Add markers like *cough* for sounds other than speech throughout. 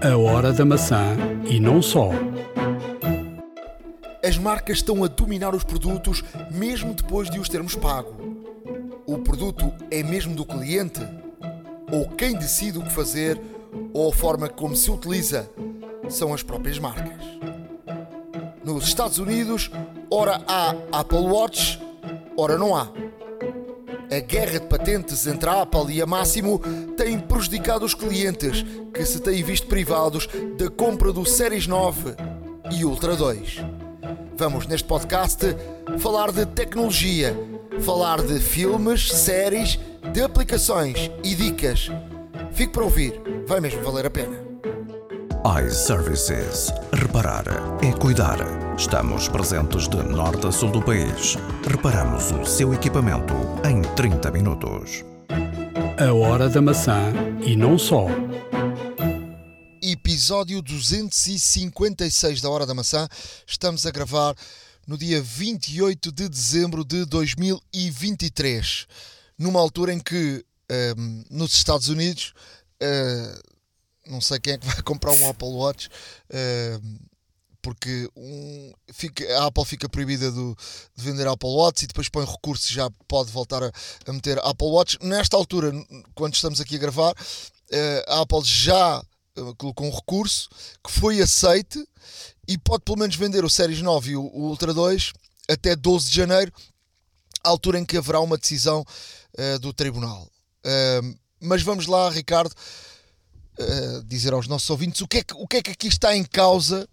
A hora da maçã e não só. As marcas estão a dominar os produtos mesmo depois de os termos pago. O produto é mesmo do cliente? Ou quem decide o que fazer ou a forma como se utiliza são as próprias marcas? Nos Estados Unidos, ora há Apple Watch, ora não há. A guerra de patentes entre a Apple e a Máximo tem prejudicado os clientes que se têm visto privados da compra do Series 9 e Ultra 2. Vamos neste podcast falar de tecnologia, falar de filmes, séries, de aplicações e dicas. Fique para ouvir, vai mesmo valer a pena iServices. Reparar é cuidar. Estamos presentes de norte a sul do país. Reparamos o seu equipamento em 30 minutos. A hora da maçã e não só. Episódio 256 da Hora da Maçã. Estamos a gravar no dia 28 de dezembro de 2023, numa altura em que um, ehm, nos Estados Unidos uh, não sei quem é que vai *laughs* comprar um Apple Watch. Uh, porque um, fica, a Apple fica proibida do, de vender Apple Watch e depois põe recurso e já pode voltar a, a, meter Apple Watch. Nesta altura, quando estamos aqui a gravar, uh, a Apple já uh, colocou um recurso que foi aceite e pode pelo menos vender o Series 9 e o, o Ultra 2 até 12 de janeiro, altura em que haverá uma decisão uh, do tribunal. mas vamos lá, Ricardo uh, dizer aos nossos ouvintes o que, é que, o que é que aqui está em causa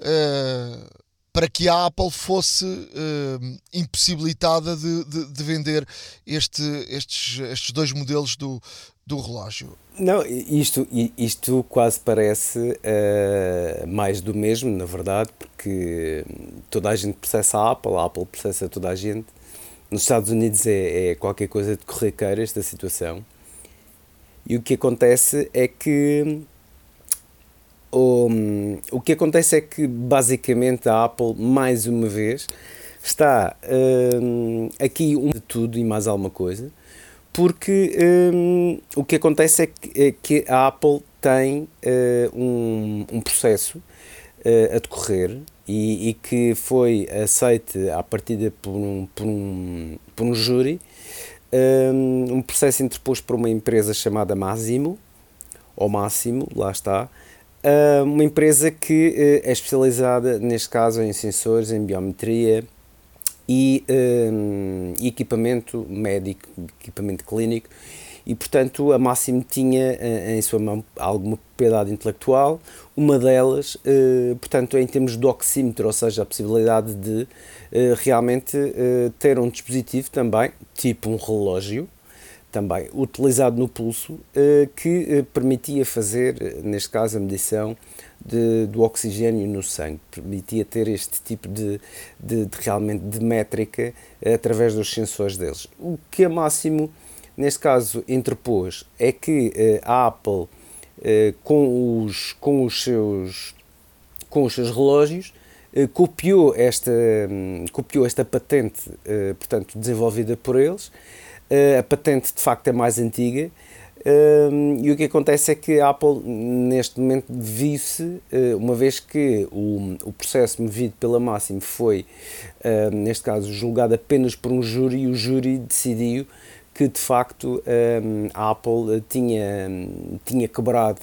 uh, para que a Apple fosse uh, impossibilitada de, de, de, vender este, estes, estes dois modelos do, do relógio. Não, isto, isto quase parece uh, mais do mesmo, na verdade, porque toda a gente processa a Apple, a Apple processa toda a gente. Nos Estados Unidos é, é qualquer coisa de corriqueira esta situação. E o que acontece é que o, o que acontece é que basicamente a Apple mais uma vez está um, aqui um de tudo e mais alguma coisa porque um, o que acontece é que, é que a Apple tem uh, um, processo uh, a decorrer e, e, que foi aceite à partida por um, por um, por um júri um processo interposto por uma empresa chamada Máximo, ou Máximo, lá está, uma empresa que eh, é especializada, neste caso, em sensores, em biometria e um, equipamento médico, equipamento clínico, e portanto a Máximo tinha eh, em sua mão alguma propriedade intelectual, uma delas, uh, portanto, em termos de oxímetro, ou seja, a possibilidade de uh, realmente ter um dispositivo também, tipo um relógio, também utilizado no pulso, que permitia fazer, neste caso, a medição de, do oxigênio no sangue, permitia ter este tipo de, de, de realmente de métrica através dos sensores deles. O que a Máximo, neste caso, interpôs é que a Apple eh, com, os, com, os seus, com os seus relógios, eh, copiou, esta, hum, copiou esta patente, eh, portanto, desenvolvida por eles. a patente, de facto, é mais antiga. Hum, e o que acontece é que a Apple, neste momento, viu-se, uma vez que o, o processo movido pela Máximo foi, neste caso, julgado apenas por um júri, e o júri decidiu que de facto um, a Apple tinha, tinha quebrado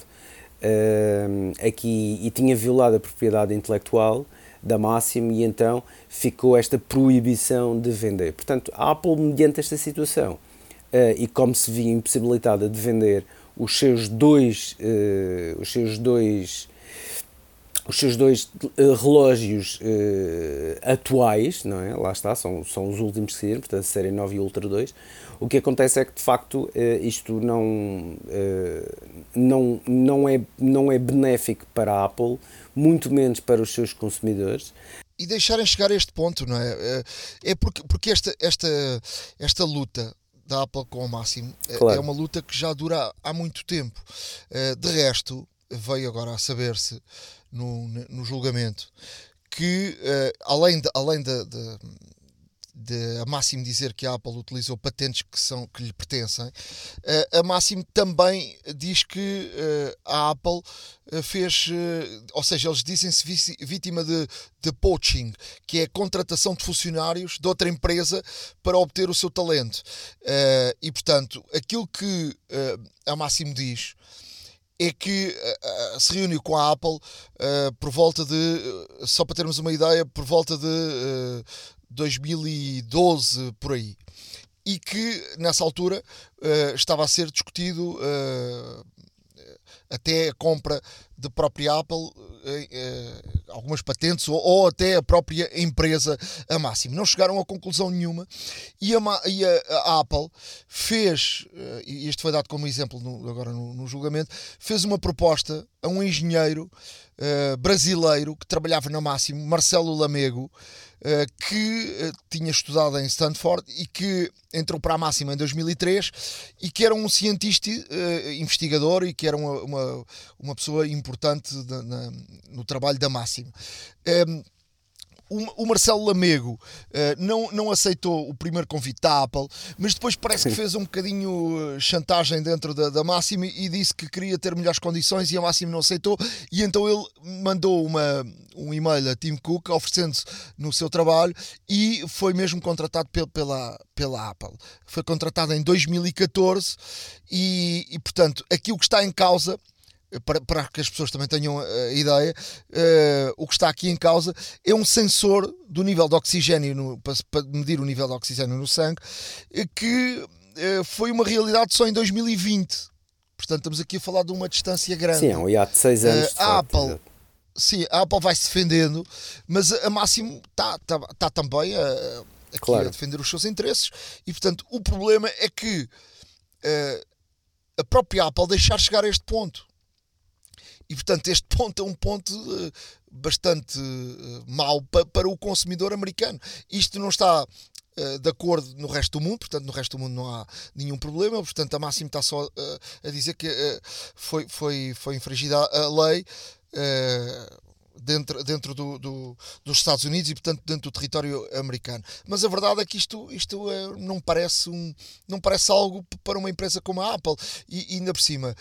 um, aqui e tinha violado a propriedade intelectual da Máximo e então ficou esta proibição de vender. Portanto, a Apple, mediante esta situação, uh, e como se via impossibilitada de vender os seus dois, uh, os seus dois os seus dois uh, relógios uh, atuais, não é? Lá está, são, são os últimos que saíram, portanto, a série 9 e Ultra 2. O que acontece é que, de facto, uh, isto não, não, não, é, não é benéfico para a Apple, muito menos para os seus consumidores. E deixarem chegar a este ponto, não é? É porque, porque esta, esta, esta luta da Apple com o máximo claro. é uma luta que já dura há muito tempo. De resto, veio agora a saber-se no, no julgamento que uh, além, de, além de, de, a Máximo dizer que a Apple utilizou patentes que, são, que lhe pertencem, uh, a Máximo também diz que uh, a Apple fez, ou seja, eles dizem-se vítima de, de poaching, que é a contratação de funcionários de outra empresa para obter o seu talento. e portanto, aquilo que a Máximo diz é que uh, se reuniu com a Apple uh, por volta de, uh, só para termos uma ideia, por volta de 2012 por aí. E que nessa altura estava a ser discutido até a compra da própria Apple, eh, eh, algumas patentes ou, até a própria empresa a máximo. Não chegaram a conclusão nenhuma e a, e a, a Apple fez, eh, e isto foi dado como exemplo no, agora no, no, julgamento, fez uma proposta a um engenheiro uh, brasileiro que trabalhava na máximo, Marcelo Lamego, que uh, tinha estudado em Stanford e que entrou para a máxima em 2003 e que era um cientista investigador e que era uma, uma, uma pessoa importante na, no trabalho da máxima. Um, o, Marcelo Lamego uh, não, não aceitou o primeiro convite da Apple, mas depois parece que fez um bocadinho eh, chantagem dentro da, da Máximo e disse que queria ter melhores condições e a Máximo não aceitou. E então ele mandou uma, um e-mail a Tim Cook oferecendo-se no seu trabalho e foi mesmo contratado pela, pela Apple. Foi contratado em 2014 e, e portanto, aquilo que está em causa para, para que as pessoas também tenham a ideia, uh, o que está aqui em causa é um sensor do nível de oxigênio, no, para, para, medir o nível de oxigênio no sangue, eh, que uh, foi uma realidade só em 2020. Portanto, estamos aqui a falar de uma distância grande. Sim, é um hiato de 6 anos. Uh, a Apple, sim, a Apple vai se defendendo, mas a Máximo está tá, tá também a, aqui claro. a defender os seus interesses. E, portanto, o problema é que a própria Apple deixar chegar a este ponto e portanto, este *laughs* ponto é um ponto uh, bastante uh, mau pa para o consumidor americano. Isto não está uh, de acordo no resto do mundo, portanto, no resto do mundo não há nenhum problema. Portanto, a Máximo está só a dizer que foi, foi, foi infringida a lei dentro, dentro do, do, dos Estados Unidos e, portanto, dentro do território americano. Mas a verdade é que isto, isto é, não, parece um, não parece algo para uma empresa como a Apple. E, e ainda por cima,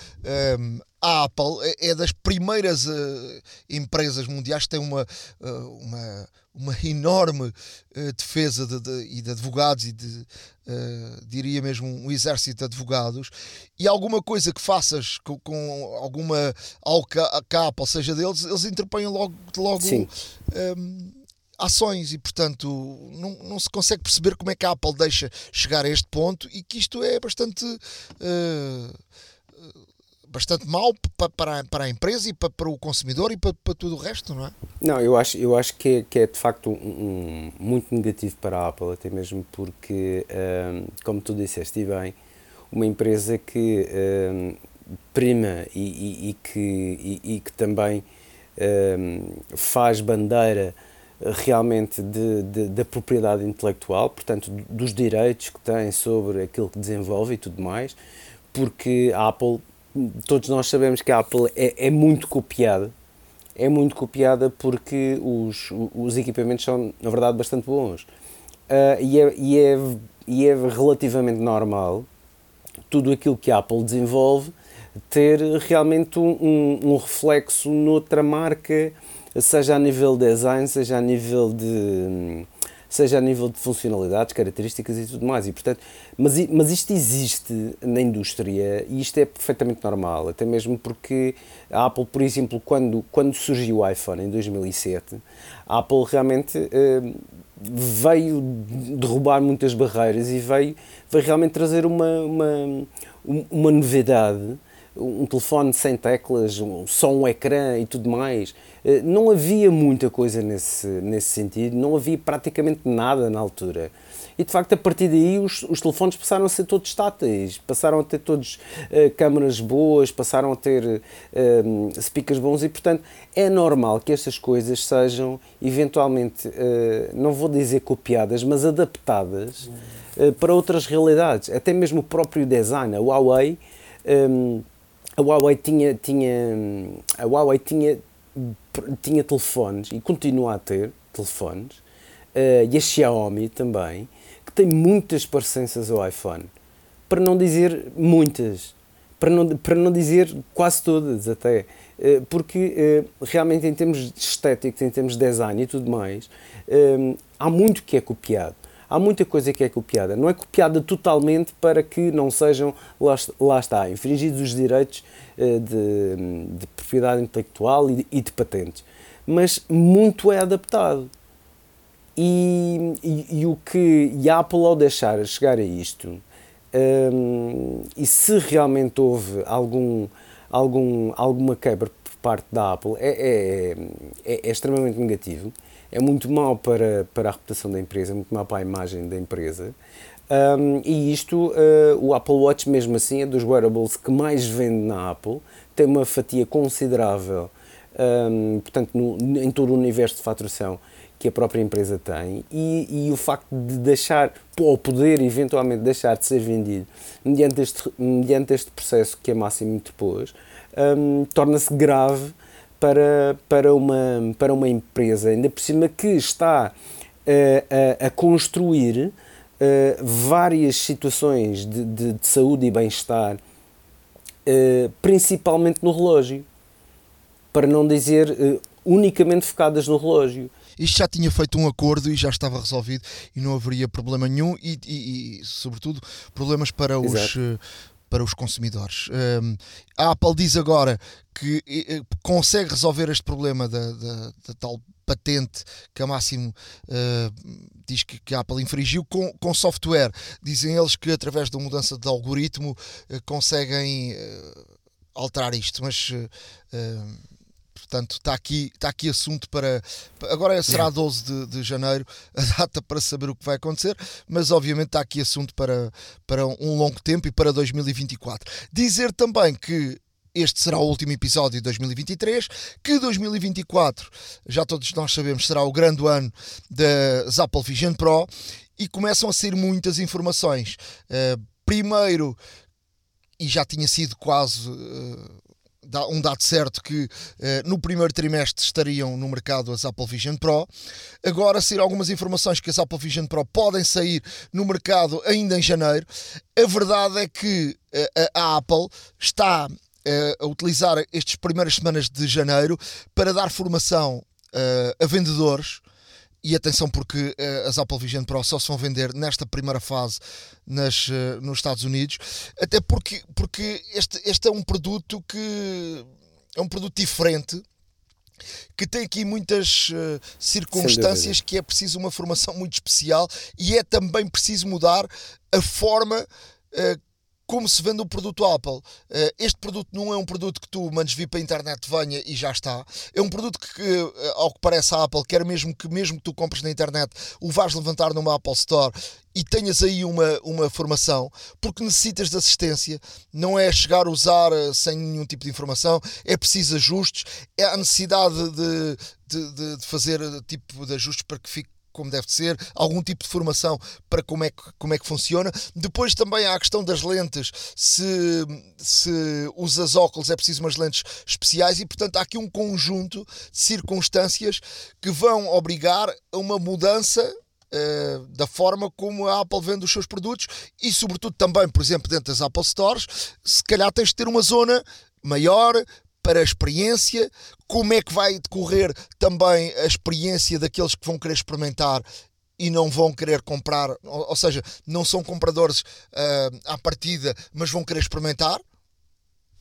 um, a Apple é, é das primeiras uh, empresas mundiais que tem uma, uh, uma, uma enorme uh, defesa de, de, e de advogados e de, diria mesmo, um exército de advogados. E alguma coisa que faças com, com alguma algo que a, Apple seja deles, eles interpõem logo, logo um, ações e portanto não, não se consegue perceber como é que a Apple deixa chegar a este ponto e que isto é bastante bastante mau para, para a empresa e para, para o consumidor e para, para tudo o resto, não é? Não, eu acho, eu acho que, é, que é de facto um, um, muito negativo para a Apple, até mesmo porque, um, como tu disseste e bem, uma empresa que um, prima e, e, e que, e, e, que também um, faz bandeira realmente de, de, da propriedade intelectual, portanto, dos direitos que tem sobre aquilo que desenvolve e tudo mais, porque a Apple todos nós sabemos que a Apple é, é muito copiada. É muito copiada porque os, os equipamentos são, na verdade, bastante bons. Uh, e, é, e, é, e é relativamente normal tudo aquilo que a Apple desenvolve ter realmente um, um, um reflexo noutra marca, seja a nível de design, seja a nível de seja a nível de funcionalidades, características e tudo mais. E, portanto, mas, mas isto existe na indústria e isto é perfeitamente normal, até mesmo porque a Apple, por exemplo, quando, quando surgiu o iPhone em 2007, a Apple realmente eh, veio derrubar muitas barreiras e veio, veio realmente trazer uma, uma, uma novidade um telefone sem teclas, só um ecrã e tudo mais. Eh, não havia muita coisa nesse, nesse sentido, não havia praticamente nada na altura. E de facto, a partir daí, os, os telefones passaram a ser todos táteis, passaram a ter todos uh, câmaras boas, passaram a ter uh, speakers bons e, portanto, é normal que estas coisas sejam eventualmente, uh, não vou dizer copiadas, mas adaptadas uh, para outras realidades. Até mesmo o próprio design, a Huawei. Um, a Huawei tinha, tinha, a Huawei tinha, tinha telefones e continua a ter telefones e a Xiaomi também, que tem muitas parecenças ao iPhone. Para não dizer muitas. Para não, para não dizer quase todas até. Porque realmente em termos estéticos, em termos de design e tudo mais, há muito que é copiado há muita coisa que é copiada. Não é copiada totalmente para que não sejam, lá, lá está, infringidos os direitos uh, de, de, propriedade intelectual e de, e de, patentes. Mas muito é adaptado. E, e, e, o que e a Apple ao deixar chegar a isto, um, ehm, e se realmente houve algum, algum, alguma quebra por parte da Apple, é, é, é, é extremamente negativo é muito mau para, para a reputação da empresa, é muito mau para a imagem da empresa. Um, e isto, uh, o Apple Watch, mesmo assim, é dos wearables que mais vende na Apple, tem uma fatia considerável, um, portanto, no, em todo o universo de faturação que a própria empresa tem, e, e o facto de deixar, ou poder eventualmente deixar de ser vendido mediante este, mediante este processo que a Máximo propôs, um, torna-se grave para, para, uma, para uma empresa, ainda por cima que está uh, a, a, construir uh, várias situações de, de, de saúde e bem-estar, uh, principalmente no relógio, para não dizer unicamente focadas no relógio. Isto já tinha feito um acordo e já estava resolvido e não haveria problema nenhum e, e, e sobretudo, problemas para os, para os consumidores. Um, a Apple diz agora que consegue resolver este problema da, da, da tal patente que a Máximo uh, diz que, que, a Apple infringiu com, com software. Dizem eles que através da mudança de algoritmo uh, conseguem uh, alterar isto, mas Portanto, está aqui, está aqui assunto para. Agora será 12 de, de janeiro *laughs* a data para saber o que vai acontecer, mas obviamente está aqui assunto para, para um longo tempo e para 2024. Dizer também que este será o último episódio de 2023, que 2024, já todos nós sabemos, será o grande ano das Apple Vision Pro e começam a sair muitas informações. Uh, primeiro, e já tinha sido quase. Uh, um dado certo que eh, no primeiro trimestre estariam no mercado as Apple Vision Pro. Agora saíram algumas informações que as Apple Vision Pro podem sair no mercado ainda em janeiro. A verdade é que eh, a Apple está eh, a utilizar estas primeiras semanas de janeiro para dar formação a vendedores e atenção porque uh, as Apple Vision Pro só se vão vender nesta primeira fase nas, uh, nos Estados Unidos, até porque, porque este, este é um produto que é um produto diferente que tem aqui muitas uh, circunstâncias que é preciso uma formação muito especial e é também preciso mudar a forma uh, como se vende o produto Apple. Eh, este produto não é um produto que tu mandes vir para a internet, venha e já está. É um produto que, eh, ao que parece a Apple, quer mesmo que mesmo que tu compres na internet, o vais levantar numa Apple Store e tenhas aí uma, uma formação, porque necessitas de assistência, não é chegar a usar eh, sem nenhum tipo de informação, é preciso ajustes, é a necessidade de, de, de fazer tipo de ajustes para que fique como deve ser, algum tipo de formação para como é que, como é que funciona. Depois também há a questão das lentes, se, se usas óculos é preciso umas lentes especiais e, portanto, há aqui um conjunto de circunstâncias que vão obrigar a uma mudança Uh, da forma como a Apple vende os seus produtos e, sobretudo, também, por exemplo, dentro das Apple Stores, se calhar tens de ter uma zona maior para a experiência, como é que vai decorrer também a experiência daqueles que vão querer experimentar e não vão querer comprar, ou, ou seja, não são compradores uh, à partida, mas vão querer experimentar.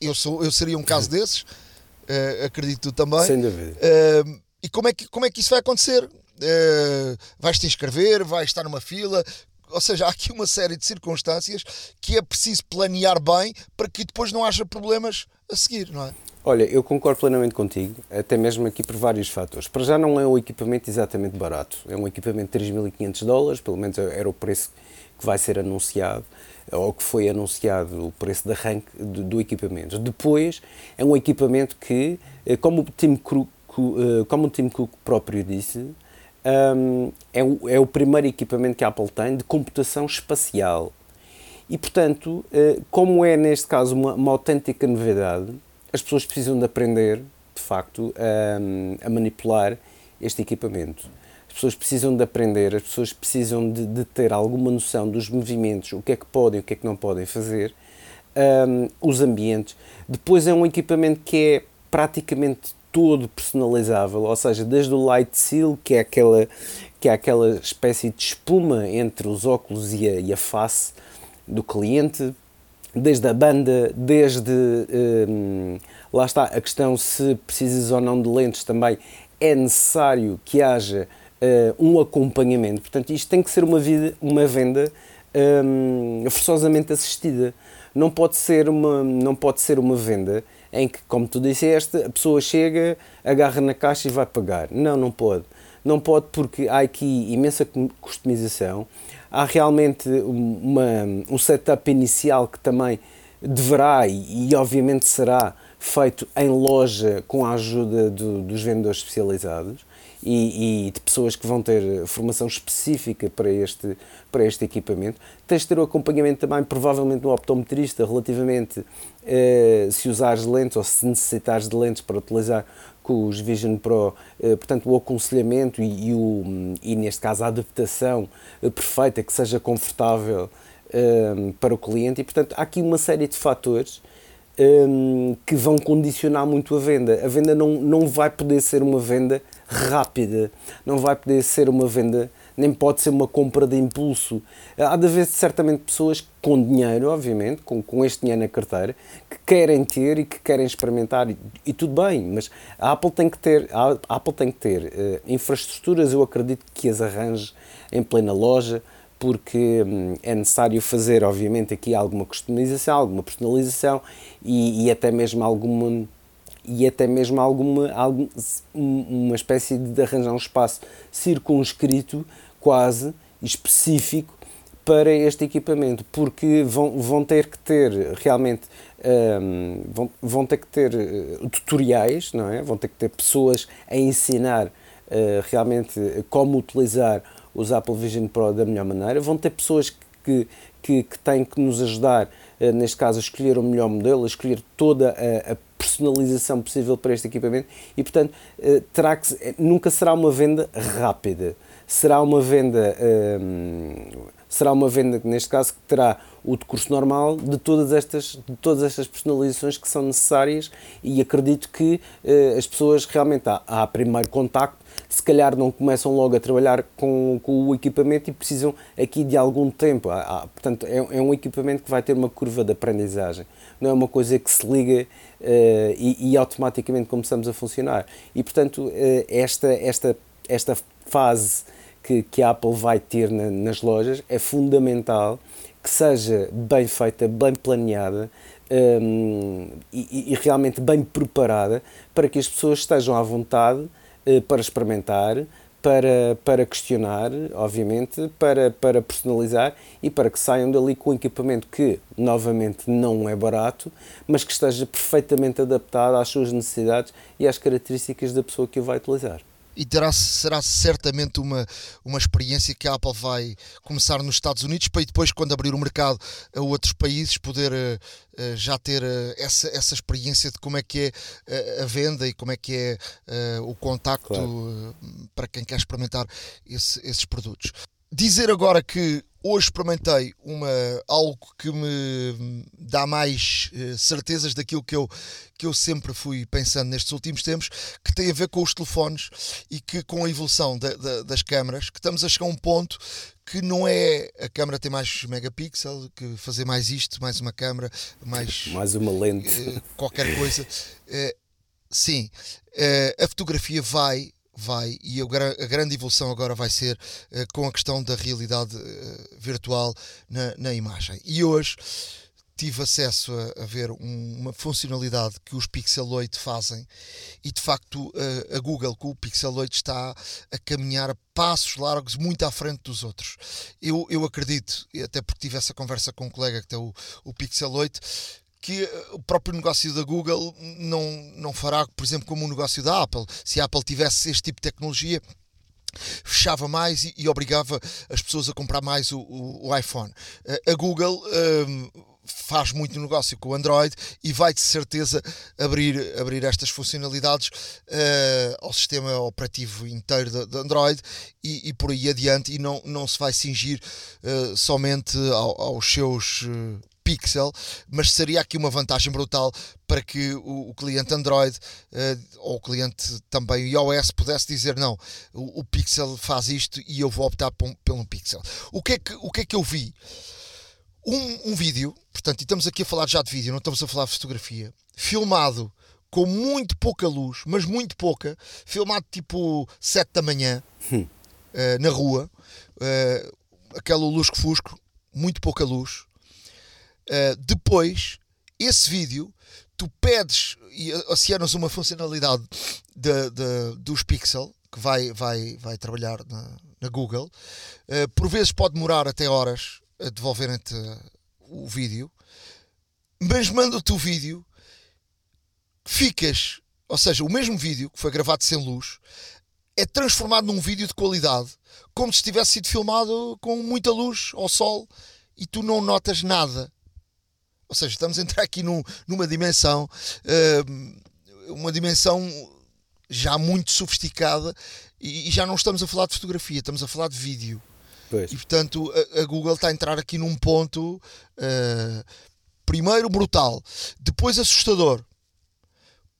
Eu, sou, eu seria um caso desses, uh, acredito também. Sem dúvida. Uh, e como é, que, como é que isso vai acontecer? Uh, vais te inscrever, vais estar numa fila, ou seja, há aqui uma série de circunstâncias que é preciso planear bem para que depois não haja problemas a seguir, não é? Olha, eu concordo plenamente contigo, até mesmo aqui por vários fatores. Para já não é um equipamento exatamente barato, é um equipamento de 3.500 dólares, pelo menos era o preço que vai ser anunciado, ou que foi anunciado o preço de arranque do, equipamento. Depois, é um equipamento que, eh, como o Tim Cook, eh, como o Tim Cook próprio disse, um, é, o, é o primeiro equipamento que a Apple tem de computação espacial. E, portanto, eh, como é neste caso uma, uma autêntica novidade, as pessoas precisam de aprender, de facto, a, a manipular este equipamento. As pessoas precisam de aprender, as pessoas precisam de, de, ter alguma noção dos movimentos, o que é que podem o que é que não podem fazer, um, os ambientes. Depois é um equipamento que é praticamente todo personalizável, ou seja, desde o light seal, que é aquela, que é aquela espécie de espuma entre os óculos e a, e a face do cliente, desde a banda, desde um, lá está a questão se precisas ou não de lentes também é necessário que haja uh, um acompanhamento. Portanto, isto tem que ser uma, vida, uma venda um, forçosamente assistida. Não pode ser uma, não pode ser uma venda em que, como tu disseste, a pessoa chega, agarra na caixa e vai pagar. Não, não pode. Não pode porque há aqui imensa customização. Há realmente uma, um setup inicial que também deverá e, e obviamente será feito em loja com a ajuda do, dos vendedores especializados e, e, de pessoas que vão ter formação específica para este, para este equipamento. Tens de ter o acompanhamento também, provavelmente, do optometrista, relativamente eh, se usares lentes ou se necessitares de lentes para utilizar com os Vision Pro, eh, portanto, o aconselhamento e, e, o, e, neste caso, a adaptação eh, perfeita, que seja confortável eh, para o cliente. E, portanto, há aqui uma série de fatores um, que vão condicionar muito a venda. A venda não, não vai poder ser uma venda rápida, não vai poder ser uma venda, nem pode ser uma compra de impulso. Há de haver certamente pessoas com dinheiro, obviamente, com, com este dinheiro na carteira, que querem ter e que querem experimentar, e, e tudo bem, mas a Apple tem que ter, a Apple tem que ter uh, infraestruturas, eu acredito que as arranje em plena loja, porque hum, é necessário fazer, obviamente, aqui alguma customização, alguma personalização e, e até mesmo alguma e até mesmo alguma, alguma uma espécie de arranjar um espaço circunscrito, quase específico para este equipamento, porque vão, vão ter que ter realmente um, vão, vão ter que ter uh, tutoriais, não é? Vão ter que ter pessoas a ensinar uh, realmente como utilizar os Apple Vision Pro da melhor maneira. Vão ter pessoas que, que, que têm que nos ajudar, uh, neste caso, a escolher o melhor modelo, a escolher toda a, a personalização possível para este equipamento e, portanto, terá que, eh, nunca será uma venda rápida. Será uma venda, uh, será uma venda, neste caso, que terá o decurso normal de todas estas, de todas estas personalizações que são necessárias e acredito que uh, as pessoas realmente, há, primeiro contacto, se calhar não começam logo a trabalhar com, com o equipamento e precisam aqui de algum tempo. Há, há, portanto, é, é, um equipamento que vai ter uma curva de aprendizagem. Não é uma coisa que se liga uh, e, e, automaticamente começamos a funcionar. E, portanto, uh, esta, esta, esta fase que, que a Apple vai ter na, nas lojas é fundamental que seja bem feita, bem planeada um, e, e, realmente bem preparada para que as pessoas estejam à vontade uh, para experimentar, para, para questionar, obviamente, para, para personalizar e para que saiam dali com um equipamento que, novamente, não é barato, mas que esteja perfeitamente adaptado às suas necessidades e às características da pessoa que o vai utilizar e terá, será certamente uma, uma experiência que a Apple vai começar nos Estados Unidos para depois, quando abrir o mercado a outros países, poder uh, já ter uh, essa, essa experiência de como é que é a venda e como é que é o contacto claro. para quem quer experimentar esse, esses produtos. Dizer agora que hoje experimentei uma, algo que me dá mais uh, certezas daquilo que eu, que eu sempre fui pensando nestes últimos tempos, que tem a ver com os telefones e que com a evolução da, da, das câmaras, que estamos a chegar a um ponto que não é a câmera tem mais megapixel, que fazer mais isto, mais uma câmera, mais, *laughs* mais uma lente, uh, qualquer coisa. Uh, sim, a fotografia vai vai e a, grande evolução agora vai ser uh, com a questão da realidade uh, virtual na, na, imagem. E hoje tive acesso a, a ver um, uma funcionalidade que os Pixel 8 fazem e de facto uh, a Google com o Pixel 8 está a caminhar a passos largos muito à frente dos outros. Eu, eu acredito, até porque tive essa conversa com um colega que tem o, o Pixel 8, que eh, o próprio negócio da Google não, não fará, por exemplo, como o negócio da Apple. Se a Apple tivesse este tipo de tecnologia, fechava mais e, e obrigava as pessoas a comprar mais o, o, o iPhone. Eh, a Google um, ehm, faz muito negócio com o Android e vai de certeza abrir, abrir estas funcionalidades uh, ao sistema operativo inteiro de, Android e, e, por aí adiante e não, não se vai cingir uh, somente ao, aos seus uh, Pixel, mas seria aqui uma vantagem brutal para que o, o cliente Android uh, ou o cliente também iOS pudesse dizer não, o, o, Pixel faz isto e eu vou optar por, pelo Pixel. O que é que, o que, é que eu vi? Um, um vídeo, portanto, e estamos aqui a falar já de vídeo, não estamos a falar de fotografia, filmado com muito pouca luz, mas muito pouca, filmado tipo 7 da manhã, hum. uh, na rua, uh, aquela luz que fusco, muito pouca luz, Uh, depois, esse vídeo, tu pedes e acionas uma funcionalidade de, de, dos Pixel que vai, vai, vai trabalhar na, na Google. Uh, por vezes pode demorar até horas a devolverem-te o vídeo, mas manda-te o vídeo, ficas, ou seja, o mesmo vídeo que foi gravado sem luz é transformado num vídeo de qualidade, como se tivesse sido filmado com muita luz ao sol e tu não notas nada. Ou seja, estamos a entrar aqui num, numa dimensão, uh, uma dimensão já muito sofisticada e, já não estamos a falar de fotografia, estamos a falar de vídeo. Pois. E portanto a, a, Google está a entrar aqui num ponto uh, primeiro brutal, depois assustador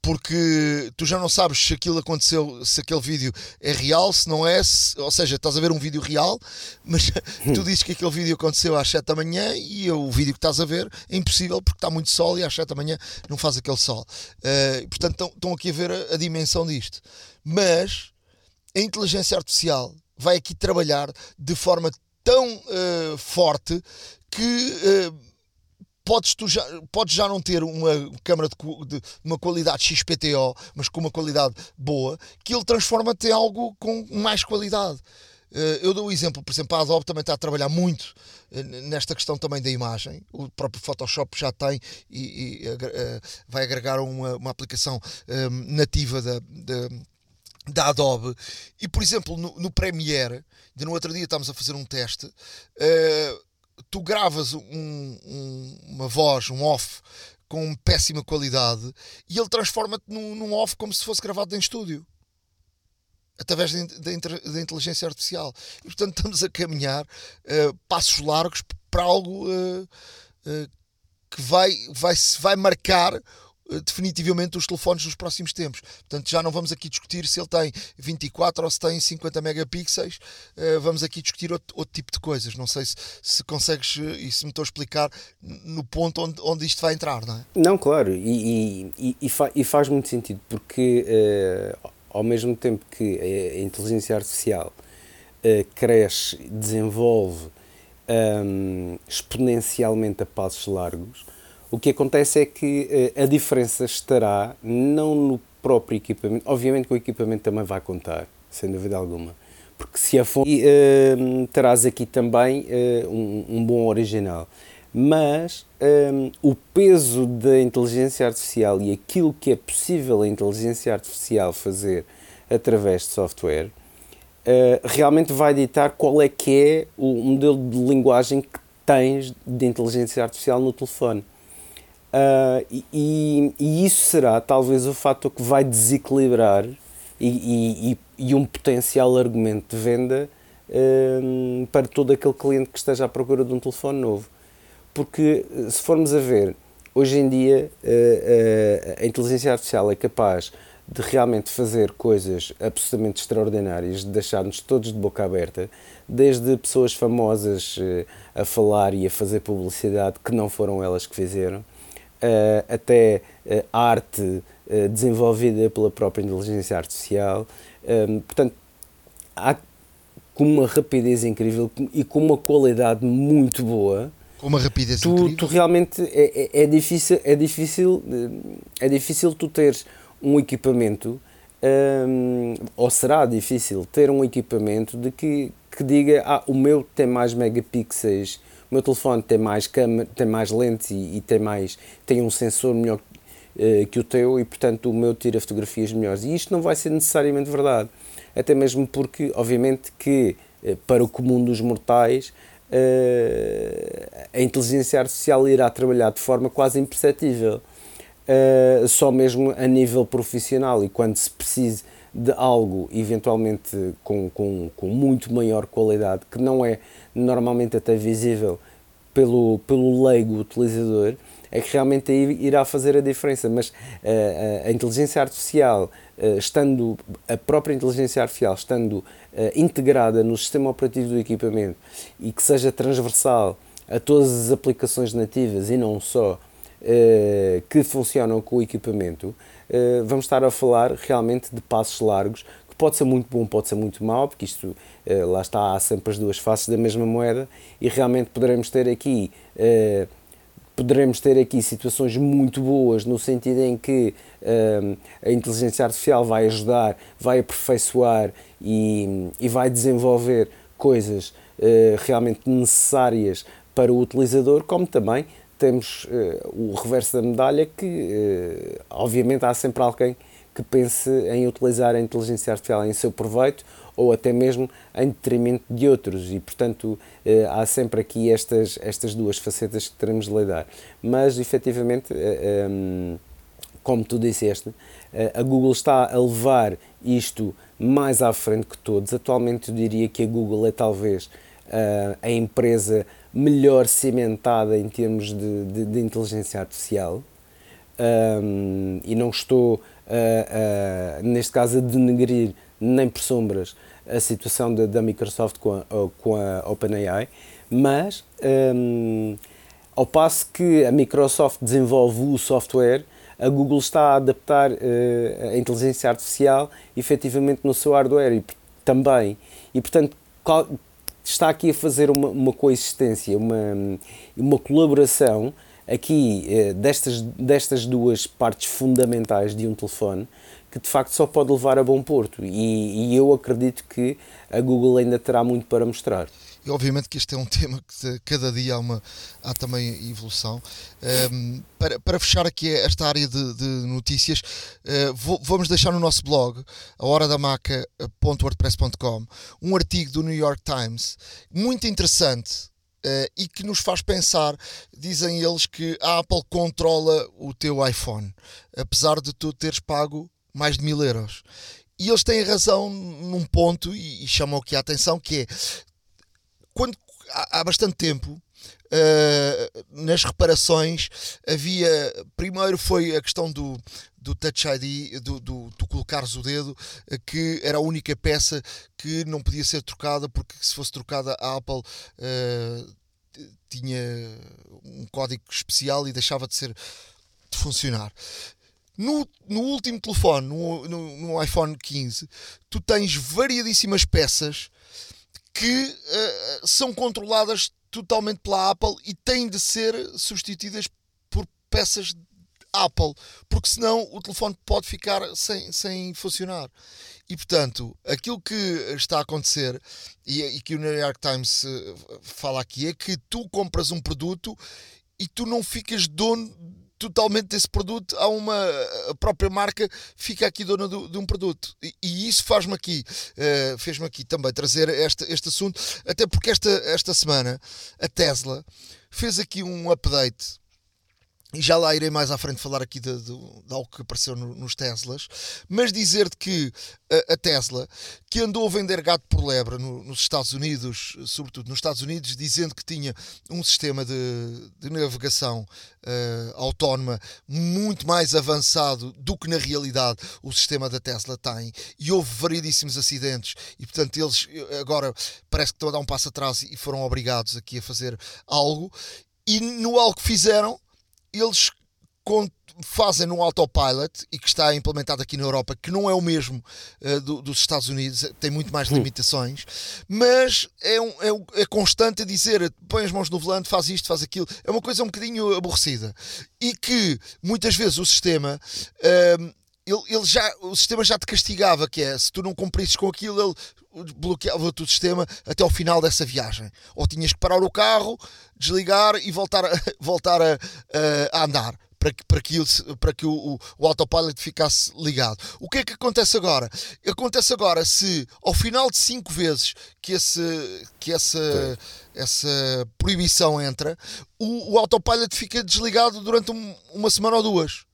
porque tu já não sabes se aquilo aconteceu, se aquele vídeo é real, se não é, se, ou seja, estás a ver um vídeo real, mas *laughs* tu dizes que aquele vídeo aconteceu às 7 da manhã e o vídeo que estás a ver é impossível porque está muito sol e às 7 da manhã não faz aquele sol. Uh, portanto, estão aqui a ver a, a, dimensão disto. Mas a inteligência artificial vai aqui trabalhar de forma tão uh, forte que. Uh, podes, tu já, podes já não ter uma câmara de, de, uma qualidade XPTO, mas com uma qualidade boa, que ele transforma-te em algo com mais qualidade. Eh, eu dou o exemplo, por exemplo, a Adobe também está a trabalhar muito eh, nesta questão também da imagem. O próprio Photoshop já tem e, e uh, vai agregar uma, uma aplicação um, nativa da, da, da, Adobe. E, por exemplo, no, no Premiere, de no outro dia estávamos a fazer um teste. Uh, tu gravas um, um, uma voz, um off, com péssima qualidade e ele transforma-te num, num, off como se fosse gravado em estúdio através da inteligência artificial. E portanto estamos a caminhar uh, passos largos para algo uh, uh, que vai, vai, vai marcar definitivamente os telefones dos próximos tempos. Portanto, já não vamos aqui discutir se ele tem 24 ou se tem 50 megapixels, uh, vamos aqui discutir outro, outro, tipo de coisas. Não sei se, se consegues eh, e se me estou a explicar no ponto onde, onde isto vai entrar, não é? Não, claro, e, e, e, fa, e faz muito sentido, porque ao mesmo tempo que a, inteligência artificial cresce, desenvolve um, exponencialmente a passos largos, o que acontece é que uh, a diferença estará não no próprio equipamento, obviamente que o equipamento também vai contar, sem dúvida alguma, porque se a fonte uh, terás aqui também uh, um, um, bom original, mas um, o peso da inteligência artificial e aquilo que é possível a inteligência artificial fazer através de software realmente vai ditar qual é que é o modelo de linguagem que tens de inteligência artificial no telefone. Uh, e, e, isso será talvez o fator que vai desequilibrar e, e, e um potencial argumento de venda uh, para todo aquele cliente que esteja à procura de um telefone novo. Porque se formos a ver, hoje em dia uh, a inteligência artificial é capaz de realmente fazer coisas absolutamente extraordinárias, de deixar-nos todos de boca aberta, desde pessoas famosas a falar e a fazer publicidade que não foram elas que fizeram, uh, até uh, arte uh, desenvolvida pela própria inteligência artificial. Um, portanto, há com uma rapidez incrível e com uma qualidade muito boa. Com uma rapidez tu, incrível. Tu realmente é, é, é, difícil, é difícil, é difícil tu teres um equipamento um, ou será difícil ter um equipamento de que, que diga ah, o meu tem mais megapixels o meu telefone tem mais câmera, tem mais lentes e, e, tem mais tem um sensor melhor uh, que o teu e portanto o meu tira fotografias melhores. E isto não vai ser necessariamente verdade. Até mesmo porque obviamente que uh, para o comum dos mortais uh, a inteligência artificial irá trabalhar de forma quase imperceptível, só mesmo a nível profissional. E quando se precise de algo eventualmente com, com, com muito maior qualidade, que não é normalmente até visível pelo, pelo leigo utilizador, é que realmente aí irá fazer a diferença. Mas uh, a inteligência artificial, uh, estando, a própria inteligência artificial estando uh, integrada no sistema operativo do equipamento e que seja transversal a todas as aplicações nativas e não só que funcionam com o equipamento, vamos estar a falar realmente de passos largos pode ser muito bom, pode ser muito mau, porque isto lá está, há sempre as duas faces da mesma moeda e realmente poderemos ter aqui poderemos ter aqui situações muito boas no sentido em que um, a inteligência artificial vai ajudar, vai aperfeiçoar e, e vai desenvolver coisas uh, realmente necessárias para o utilizador, como também temos uh, o reverso da medalha que uh, obviamente há sempre alguém que pense em utilizar a inteligência artificial em seu proveito ou até mesmo em detrimento de outros. E portanto eh, há sempre aqui estas, estas duas facetas que teremos de lidar. Mas efetivamente eh, ehm, como tu disseste eh, a Google está a levar isto mais à frente que todos. Atualmente eu diria que a Google é talvez a empresa melhor cimentada em termos de, de, de inteligência artificial. Ehm, e não estou neste caso a denegrir nem por sombras a situação da, da Microsoft com a, com a OpenAI, mas um, ao passo que a Microsoft desenvolve o software, a Google está a adaptar uh, a inteligência artificial efetivamente no seu hardware e, também. E portanto está aqui a fazer uma, uma coexistência, uma, uma colaboração aqui uh, destas, destas duas partes fundamentais de um telefone que de facto só pode levar a bom porto. E, e, eu acredito que a Google ainda terá muito para mostrar. E obviamente que este é um *laughs* tema que cada dia há, uma, há também evolução. Um, ehm, para, para fechar aqui esta área de, de notícias, uh, vou, vamos deixar no nosso blog, a horadamaca.wordpress.com, um artigo do New York Times muito interessante e que nos faz pensar, dizem eles, que a Apple controla o teu iPhone, apesar de tu teres pago mais de mil euros. E eles têm razão num ponto, e, e chamam aqui a atenção, que é quando há, há bastante tempo Uh, nas reparações havia primeiro foi a questão do, do Touch ID, do, do, do colocares o dedo, que era a única peça que não podia ser trocada, porque se fosse trocada a Apple uh, tinha um código especial e deixava de ser de funcionar. No, no último telefone, no, no, no, iPhone 15, tu tens variadíssimas peças que uh, são controladas totalmente pela Apple e têm de ser substituídas por peças Apple, porque senão o telefone pode ficar sem, sem funcionar. E portanto, aquilo que está a acontecer e, e que o New York Times uh, fala aqui é que tu compras um produto e tu não ficas dono totalmente desse produto, há uma a própria marca fica aqui dona do, de um produto. E, e isso faz-me aqui, uh, fez-me aqui também trazer este, este assunto, até porque esta, esta semana a Tesla fez aqui um update e já lá irei mais à frente falar aqui de, de, de algo que apareceu no, nos Teslas, mas dizer-te que a, a, Tesla, que andou a vender gato por lebre no, nos Estados Unidos, sobretudo nos Estados Unidos, dizendo que tinha um sistema de, de navegação uh, autónoma muito mais avançado do que na realidade o sistema da Tesla tem, e houve variedíssimos acidentes, e portanto eles agora parece que estão a dar um passo atrás e foram obrigados aqui a fazer algo, e no algo que fizeram eles fazem no autopilot e que está implementado aqui na Europa, que não é o mesmo uh, do, dos Estados Unidos, tem muito mais hum. limitações, mas é, um, é, é, constante a dizer põe as mãos no volante, faz isto, faz aquilo. É uma coisa um bocadinho aborrecida e que muitas vezes o sistema. Uh, ele, ele, já, o sistema já te castigava, que é se tu não cumprisses com aquilo, ele bloqueava-te o sistema até ao final dessa viagem. Ou tinhas que parar o carro, desligar e voltar a, *laughs* voltar a, a andar para que, para que, para que o, o, o autopilot ficasse ligado. O que é que acontece agora? Acontece agora se ao final de cinco vezes que, esse, que essa, essa proibição entra, o, o autopilot fica desligado durante um, uma semana ou duas.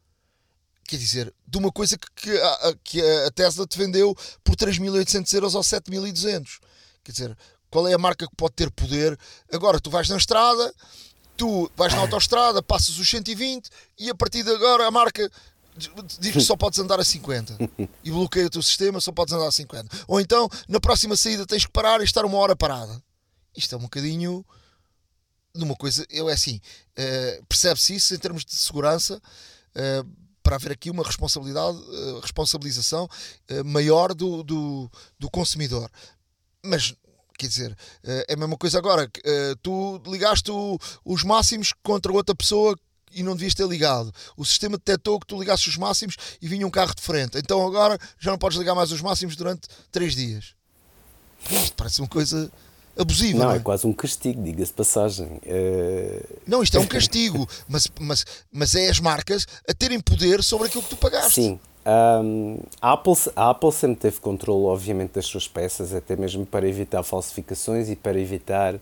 Quer dizer, de uma coisa que, que, a, que a Tesla te vendeu por 3.800 euros ou 7.200. Quer dizer, qual é a marca que pode ter poder? Agora, tu vais na estrada, tu vais na autoestrada, passas os 120 e a partir de agora a marca diz que só podes andar a 50 *laughs* e bloqueia o teu sistema, só podes andar a 50. Ou então, na próxima saída tens que parar e estar uma hora parada. Isto é um bocadinho de uma coisa, eu é assim, uh, percebe-se isso em termos de segurança, uh, para haver aqui uma responsabilidade, uh, responsabilização maior do, do, do consumidor. Mas Quer dizer, eh, é a mesma coisa agora. Eh, tu ligaste os máximos contra outra pessoa e não devias ter ligado. O sistema detectou que tu ligaste os máximos e vinha um carro de frente. Então agora já não podes ligar mais os máximos durante 3 dias. Isto parece uma coisa abusiva. Não, não é? é? quase um castigo, diga-se passagem. É... Não, isto é um castigo, mas, mas, mas é as marcas a terem poder sobre aquilo que tu pagaste. Sim, um, a, Apple, a Apple sempre teve controle, obviamente, das suas peças, até mesmo para evitar falsificações e para evitar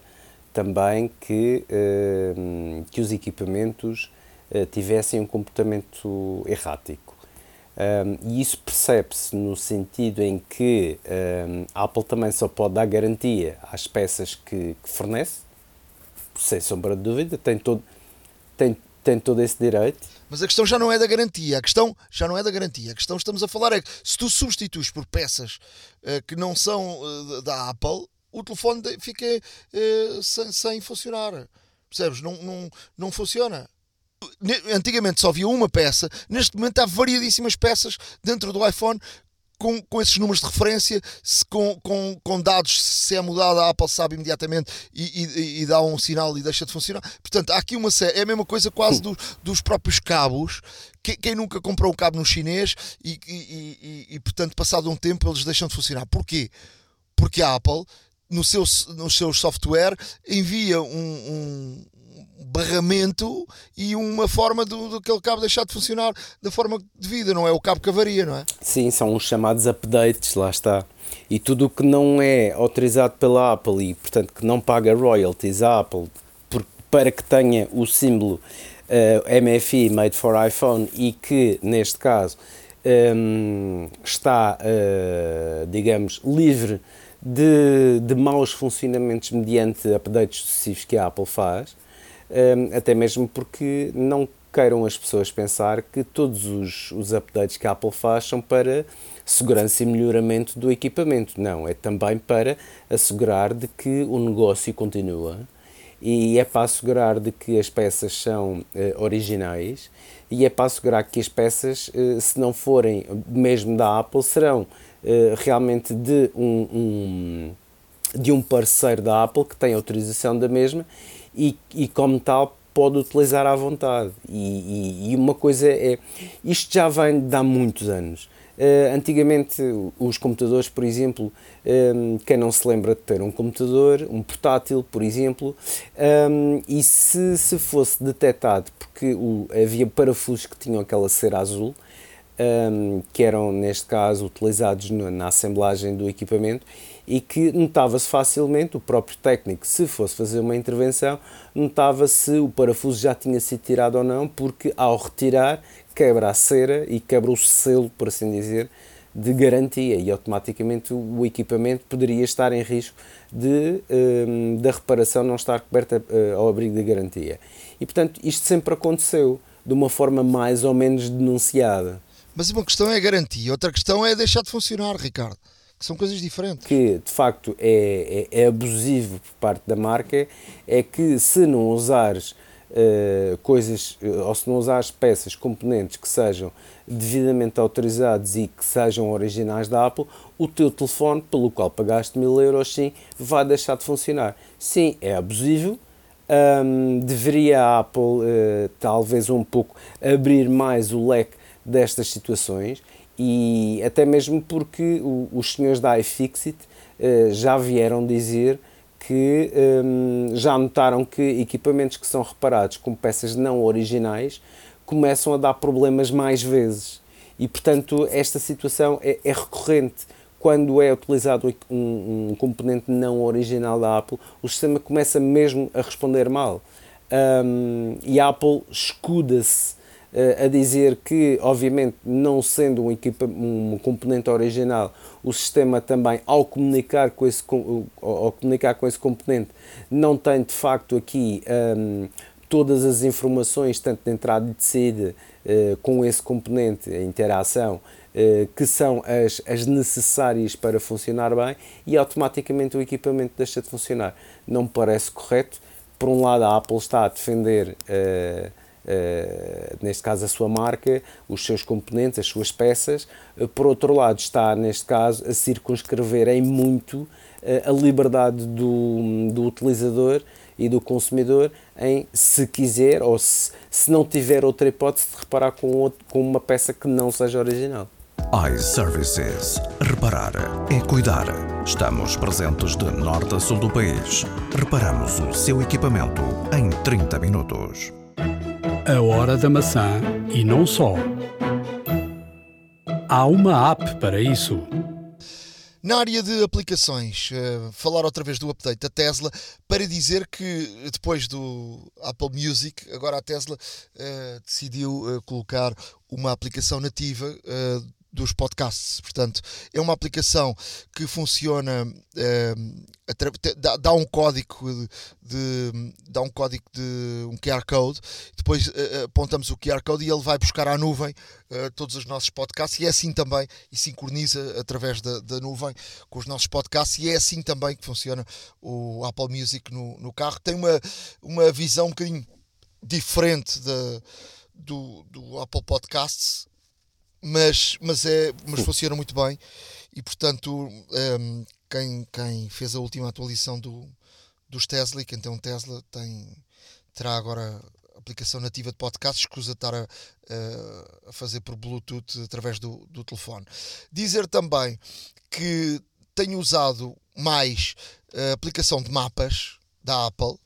também que, uh, que os equipamentos uh, tivessem um comportamento errático. Um, e isso percebe-se no sentido em que um, a Apple também só pode dar garantia às peças que, que fornece, sem sombra de dúvida, tem todo, tem, tem todo esse direito. Mas a questão já não é da garantia, a questão já não é da garantia. A questão que estamos a falar é que se tu substituis por peças uh, que não são uh, da Apple, o telefone fica uh, sem, sem, funcionar. Percebes? Não, não, não funciona. Antigamente só havia uma peça, neste momento há variadíssimas peças dentro do iPhone com, com esses números de referência, se, com, com, com dados, se é mudado, a Apple sabe imediatamente e, e, e, dá um sinal e deixa de funcionar. Portanto, há aqui uma série, é a mesma coisa quase do, dos próprios cabos. Quem, quem, nunca comprou um cabo no chinês e, e, e, portanto, passado um tempo, eles deixam de funcionar. Porquê? Porque a Apple, no seu, no seu software, envia um, um barramento e uma forma do, daquele cabo deixar de funcionar da forma devida, não é o cabo que avaria, não é? Sim, são os chamados updates, lá está. E tudo o que não é autorizado pela Apple e, portanto, que não paga royalties à Apple por, para que tenha o símbolo uh, eh, MFI Made for iPhone e que, neste caso, um, ehm, está, uh, digamos, livre de, de maus funcionamentos mediante updates sucessivos que a Apple faz, até mesmo porque não queiram as pessoas pensar que todos os, os updates que a Apple faz são para segurança e melhoramento do equipamento. Não, é também para assegurar de que o negócio continua e é para assegurar de que as peças são uh, originais e é para assegurar que as peças, uh, se não forem mesmo da Apple, serão uh, realmente de um, um, de um parceiro da Apple que tem autorização da mesma e, e como tal pode utilizar à vontade. E, e, e, uma coisa é, isto já vem de há muitos anos. Uh, antigamente, os computadores, por exemplo, um, eh, quem não se lembra de ter um computador, um portátil, por exemplo, um, eh, e se, se fosse detectado, porque o, havia parafusos que tinham aquela cera azul, um, que eram, neste caso, utilizados na, na assemblagem do equipamento, e que notava-se facilmente, o próprio técnico, se fosse fazer uma intervenção, notava se o parafuso já tinha sido tirado ou não, porque ao retirar quebra a cera e quebra o selo, por assim dizer, de garantia e automaticamente o equipamento poderia estar em risco de um, da reparação não estar coberta uh, ao abrigo de garantia. E portanto isto sempre aconteceu de uma forma mais ou menos denunciada. Mas uma questão é a garantia, outra questão é deixar de funcionar, Ricardo que são coisas diferentes. Que de facto é, é, é abusivo por parte da marca é que se não usares uh, coisas, ou se não usares peças, componentes que sejam devidamente autorizados e que sejam originais da Apple, o teu telefone, pelo qual pagaste mil euros, sim, vai deixar de funcionar. Sim, é abusivo. Um, deveria a Apple uh, talvez um pouco abrir mais o leque destas situações e até mesmo porque o, os senhores da iFixit uh, já vieram dizer que um, já notaram que equipamentos que são reparados com peças não originais começam a dar problemas mais vezes. E, portanto, esta situação é, é recorrente. Quando é utilizado um, um, componente não original da Apple, o sistema começa mesmo a responder mal. Um, e a Apple escuda-se a dizer que, obviamente, não sendo um, equipa, um componente original, o sistema também, ao comunicar com esse, ao comunicar com esse componente, não tem de facto aqui todas as informações, tanto de entrada e de saída, uh, com esse componente, a interação, uh, que são as, as necessárias para funcionar bem e automaticamente o equipamento deixa de funcionar. Não me parece correto. Por um lado, a Apple está a defender, uh, neste caso, a sua marca, os seus componentes, as suas peças. por outro lado, está, neste caso, a circunscrever em muito a liberdade do, do utilizador e do consumidor em, se quiser ou se, se não tiver outra hipótese, de reparar com, outro, com uma peça que não seja original. iServices. Reparar é cuidar. Estamos presentes de norte a sul do país. Reparamos o seu equipamento em 30 minutos. A hora da maçã e não só. Há uma app para isso. Na área de aplicações, uh, falar outra vez do update da Tesla para dizer que depois do Apple Music, agora a Tesla uh, decidiu uh, colocar uma aplicação nativa dos podcasts. Portanto, é uma aplicação que funciona, dá, dá, um código de, dá um código de um QR Code, depois uh, apontamos o QR Code e ele vai buscar à nuvem uh, todos os nossos podcasts e é assim também, e sincroniza através da, da nuvem com os nossos podcasts e é assim também que funciona o Apple Music no, no carro. Tem uma, uma visão um bocadinho diferente da, do, do Apple Podcasts, mas, mas, é, mas funciona muito bem e portanto um, ehm, quem, quem fez a última atualização do, dos Tesla, quem tem um Tesla tem, terá agora aplicação nativa de podcast, escusa estar a, a, fazer por Bluetooth através do, do telefone. Dizer também que tenho usado mais a aplicação de mapas da Apple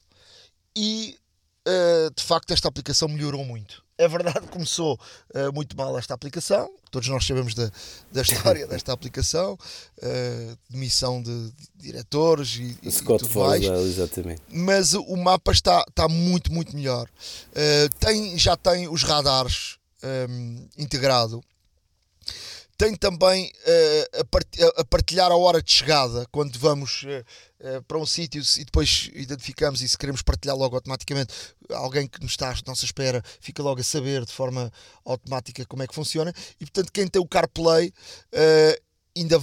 e uh, de facto esta aplicação melhorou muito. É verdade começou uh, muito mal esta aplicação, todos nós sabemos da, da história *laughs* desta aplicação, uh, demissão de, de diretores e, e Scott tudo mais. exatamente. Mas o mapa está, está muito, muito melhor. Uh, tem, já tem os radares um, integrado tem também uh, a partilhar a hora de chegada quando vamos uh, uh, para um sítio e depois identificamos e se queremos partilhar logo automaticamente alguém que nos está à nossa espera fica logo a saber de forma automática como é que funciona. E portanto quem tem o CarPlay ainda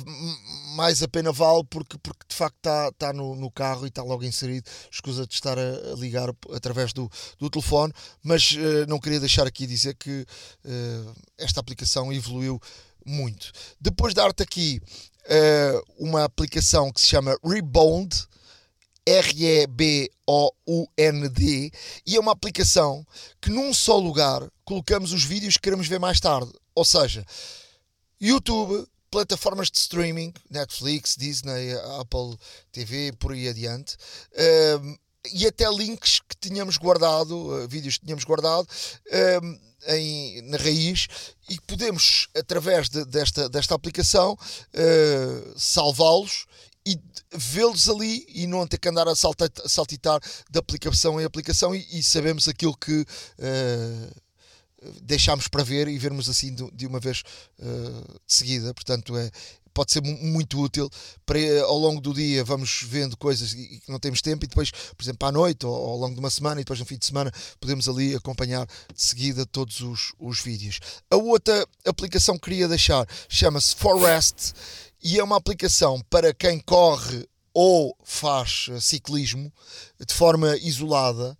mais a pena vale porque, porque de facto está, está no, no carro e está logo inserido, escusa de estar a, ligar através do, do telefone, mas não queria deixar aqui dizer que esta aplicação evoluiu muito. Depois dar-te aqui uh, uma aplicação que se chama Rebound, R-E-B-O-U-N-D, e é uma aplicação que num só lugar colocamos os vídeos que queremos ver mais tarde. Ou seja, YouTube, plataformas de streaming, Netflix, Disney, Apple TV, por aí adiante. Uh, e até links que tínhamos guardado, uh, vídeos que tínhamos guardado, em, na raiz e podemos, através de, desta, desta aplicação, uh, salvá-los e vê-los ali e não ter que andar a saltitar de aplicação em aplicação e, e sabemos aquilo que uh, deixámos para ver e vermos assim de, de uma vez uh, de seguida. Portanto, é, pode ser muito útil para ao longo do dia vamos vendo coisas que não temos tempo e depois, por exemplo, à noite ou ao longo de uma semana e depois no fim de semana podemos ali acompanhar de seguida todos os, os vídeos. A outra aplicação que queria deixar chama-se Forest e é uma aplicação para quem corre ou faz ciclismo de forma isolada.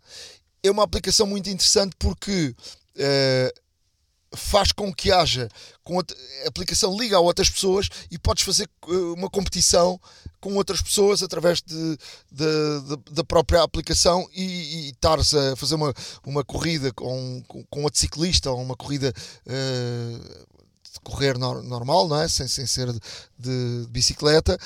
É uma aplicação muito interessante porque uh, faz com que haja com a aplicação liga a outras pessoas e podes fazer eh, uma competição com outras pessoas através de, de, de da própria aplicação e, estares a fazer uma, uma corrida com, com, com outro ciclista ou uma corrida uh, de correr no, normal, não é? sem, sem ser de, de bicicleta.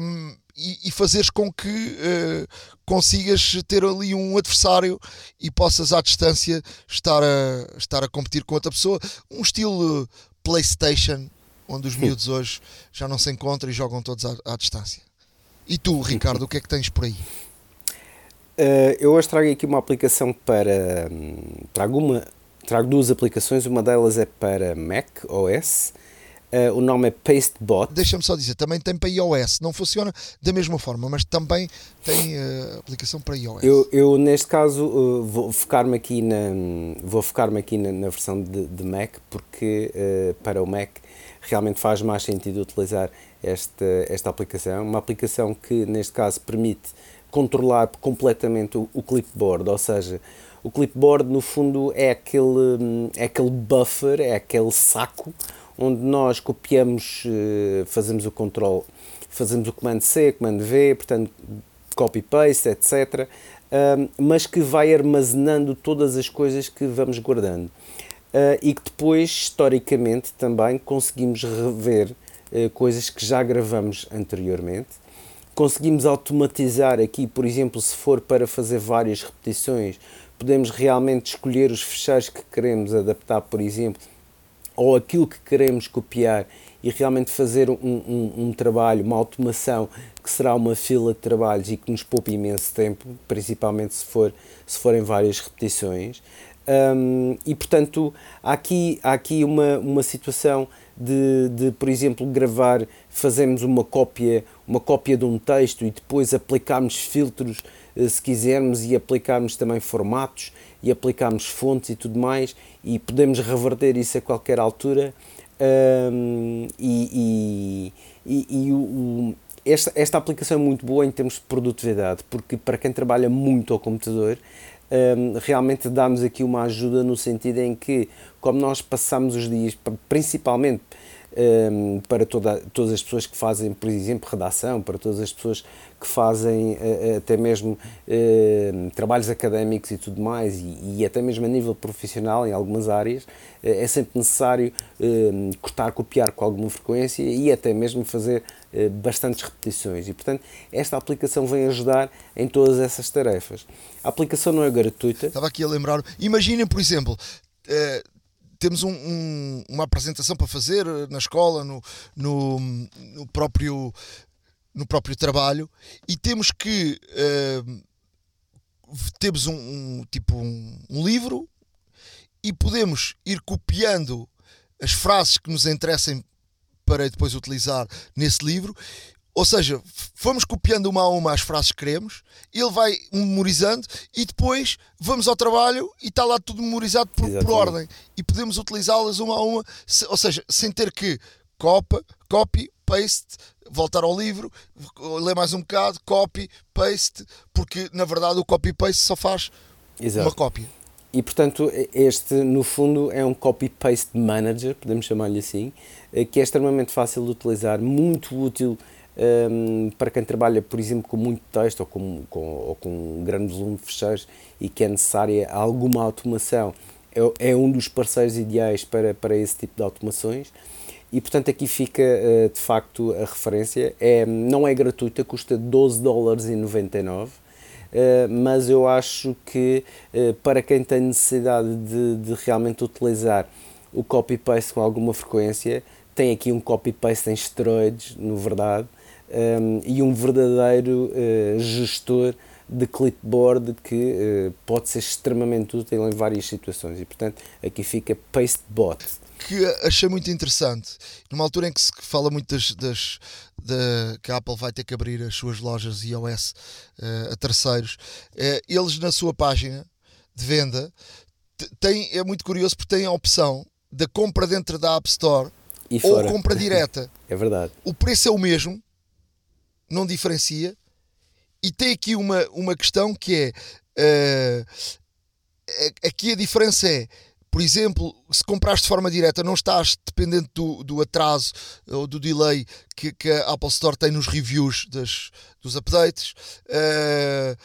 Um, e, e fazeres com que uh, consigas ter ali um adversário e possas à distância estar a, estar a competir com outra pessoa. Um estilo PlayStation, onde os miúdos hoje já não se encontram e jogam todos à, à distância. E tu, Ricardo, o que é que tens por aí? Uh, eu hoje trago aqui uma aplicação para. Hum, trago, uma, trago duas aplicações, uma delas é para Mac OS o nome é Pastebot. Deixa-me só dizer, também tem para iOS. Não funciona da mesma forma, mas também tem uh, aplicação para iOS. Eu, eu neste caso, uh, vou focar-me aqui na, vou focar-me aqui na, na, versão de, de Mac, porque para o Mac realmente faz mais sentido utilizar esta, esta aplicação. Uma aplicação que, neste caso, permite controlar completamente o, o clipboard, ou seja, o clipboard no fundo é aquele, hum, é aquele buffer, é aquele saco onde nós copiamos, eh, fazemos o control, fazemos o comando C, comando V, portanto, copy-paste, etc., mas que vai armazenando todas as coisas que vamos guardando. Uh, e que depois, historicamente, também conseguimos rever uh, coisas que já gravamos anteriormente. Conseguimos automatizar aqui, por exemplo, se for para fazer várias repetições, podemos realmente escolher os fecheiros que queremos adaptar, por exemplo, ou aquilo que queremos copiar e realmente fazer um, um, um, trabalho, uma automação que será uma fila de trabalhos e que nos poupe imenso tempo, principalmente se, for, se forem várias repetições. Um, e portanto, há aqui, há aqui uma, uma situação de, de, por exemplo, gravar, fazemos uma cópia, uma cópia de um texto e depois aplicarmos filtros, eh, se quisermos, e aplicarmos também formatos e aplicarmos fontes e tudo mais, e podemos reverter isso a qualquer altura. Um, e, e, e, e o, esta, esta aplicação é muito boa em termos de produtividade, porque para quem trabalha muito ao computador, um, realmente dá-nos aqui uma ajuda no sentido em que, como nós passamos os dias, principalmente um, para toda, todas as pessoas que fazem, por exemplo, redação, para todas as pessoas que fazem uh, até mesmo uh, trabalhos académicos e tudo mais, e, e, até mesmo a nível profissional em algumas áreas, uh, é sempre necessário cortar, copiar com alguma frequência e até mesmo fazer bastantes repetições. E, portanto, esta aplicação vem ajudar em todas essas tarefas. A aplicação não é gratuita. Estava aqui a lembrar, imaginem, por exemplo, temos um, um, uma apresentação para fazer eh, na escola, no, no, no, próprio, no próprio trabalho, e temos que uh, temos um, um tipo um, um, livro e podemos ir copiando as frases que nos interessem para depois utilizar nesse livro ou seja, vamos copiando uma a uma as frases que queremos, ele vai memorizando e depois vamos ao trabalho e está lá tudo memorizado por, por ordem. E podemos utilizá-las uma a uma, ou seja, sem ter que copy, copy, paste, voltar ao livro, ler mais um bocado, copy, paste, porque na verdade o copy-paste só faz Exato. uma cópia. E portanto, este no fundo é um copy-paste manager, podemos chamar-lhe assim, eh, que é extremamente fácil de utilizar, muito útil um, para quem trabalha, por exemplo, com muito texto ou com, com, ou com um grande volume de fecheiros e que é necessária alguma automação, é, é um dos parceiros ideais para, para esse tipo de automações. E portanto aqui fica uh, de facto a referência. É, não é gratuita, custa 12 dólares e 99. Uh, mas eu acho que uh, para quem tem necessidade de, de realmente utilizar o copy-paste com alguma frequência, tem aqui um copy-paste em esteroides, no verdade, um, e um verdadeiro uh, gestor de clipboard que uh, pode ser extremamente útil em várias situações e portanto aqui fica Pastebot que achei muito interessante numa altura em que se fala muito das, das da, que a Apple vai ter que abrir as suas lojas iOS uh, a terceiros eles na sua página de venda têm, é muito curioso porque têm a opção da compra dentro da App Store ou compra direta *laughs* é verdade o preço é o mesmo não diferencia. E tem aqui uma, uma questão que é. Uh, aqui a diferença é. Por exemplo, se compraste de forma direta, não estás dependente do, do atraso ou do delay que, que a Apple Store tem nos reviews das, dos updates. Uh,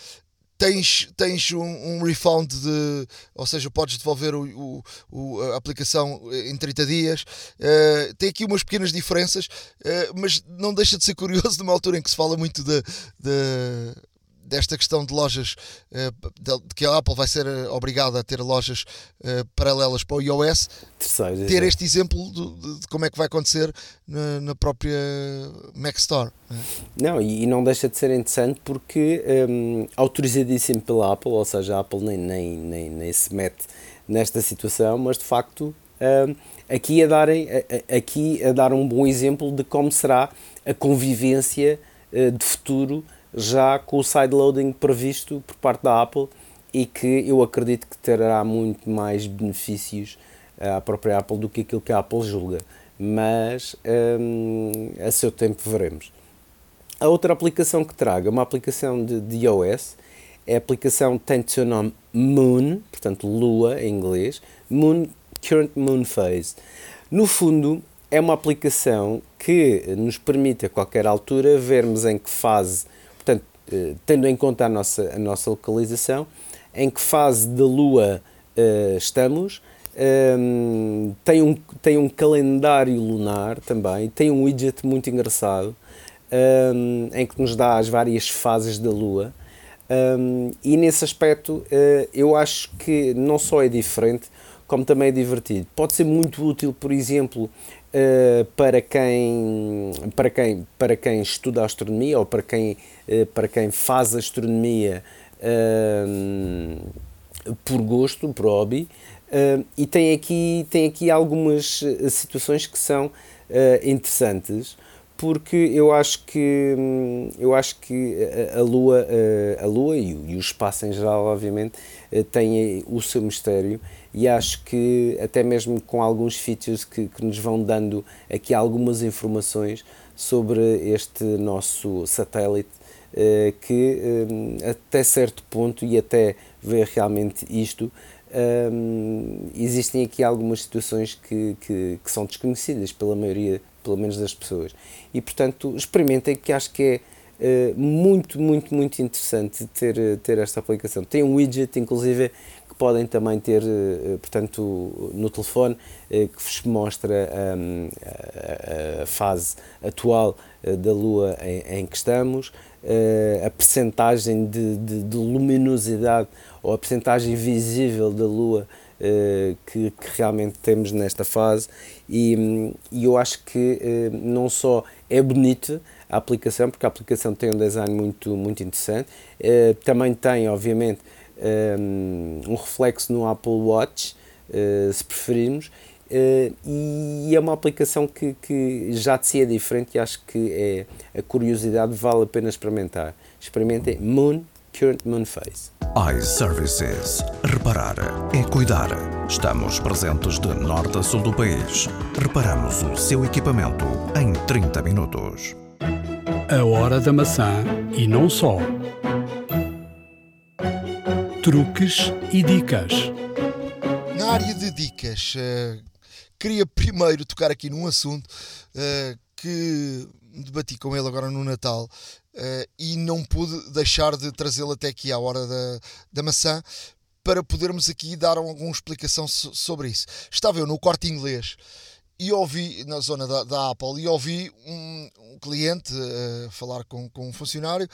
tens, tens um, um, refund de, ou seja, podes devolver o, o, a aplicação em 30 dias. Uh, tem aqui umas pequenas diferenças, uh, mas não deixa de ser curioso numa altura em que se fala muito de, de desta questão de lojas, eh, de que a Apple vai ser eh, obrigada a ter lojas eh, paralelas para o iOS, Terceiro, ter este exemplo de, de, como é que vai acontecer na, na própria Mac Store. Não, e, não deixa de ser interessante porque um, autorizadíssimo pela Apple, ou seja, a Apple nem, nem, nem, nem se mete nesta situação, mas de facto um, aqui, a darem, aqui a dar um bom exemplo de como será a convivência de futuro já com o sideloading previsto por parte da Apple e que eu acredito que terá muito mais benefícios eh, à própria Apple do que aquilo que a Apple julga. Mas hum, a seu tempo veremos. A outra aplicação que traga, uma aplicação de, de iOS, é a aplicação tem o seu nome Moon, portanto Lua em inglês, Moon Current Moon Phase. No fundo, é uma aplicação que nos permite a qualquer altura vermos em que fase tendo em conta a nossa, a nossa localização, em que fase da Lua uh, estamos, um, ehm, tem, um, tem um calendário lunar também, tem um widget muito engraçado, um, ehm, em que nos dá as várias fases da Lua. Um, ehm, e nesse aspecto uh, eu acho que não só é diferente, como também é divertido. Pode ser muito útil, por exemplo, Uh, para, quem, para, quem, para quem estuda astronomia ou para quem, uh, para quem faz astronomia uh, por gosto, por hobby, e tem aqui, tem aqui algumas situações que são interessantes porque eu acho que eu acho que a, Lua a Lua e o, e o espaço em geral obviamente têm o seu mistério e acho que até mesmo com alguns features que, que nos vão dando aqui algumas informações sobre este nosso satélite eh, que eh, até certo ponto e até ver realmente isto eh, existem aqui algumas situações que, que, que, são desconhecidas pela maioria, pelo menos das pessoas e portanto experimentem que acho que é muito, muito, muito interessante ter, ter esta aplicação. Tem um widget, inclusive, podem também ter, eh, portanto, no telefone, eh, que vos mostra um, a, a, fase atual eh, da Lua em, em que estamos, a percentagem de, de, de, luminosidade ou a percentagem visível da Lua que, que, realmente temos nesta fase. E, e eu acho que não só é bonito a aplicação, porque a aplicação tem um design muito, muito interessante, também tem, obviamente, um, reflexo no Apple Watch, uh, se preferirmos, uh, e é uma aplicação que, que já de si é diferente e acho que é, a curiosidade vale a pena experimentar. Experimentem Moon Current Moon Phase. iServices. Reparar é cuidar. Estamos presentes de norte a sul do país. Reparamos o seu equipamento em 30 minutos. A hora da maçã e não só truques e dicas. Na área de dicas, uh, queria primeiro tocar aqui num assunto uh, que debati com ele agora no Natal uh, e não pude deixar de trazê-lo até aqui à hora da, da maçã para podermos aqui dar alguma explicação so, sobre isso. Estava eu no corte inglês e ouvi, na zona da, da Apple, e ouvi um, um cliente uh, falar com, com um funcionário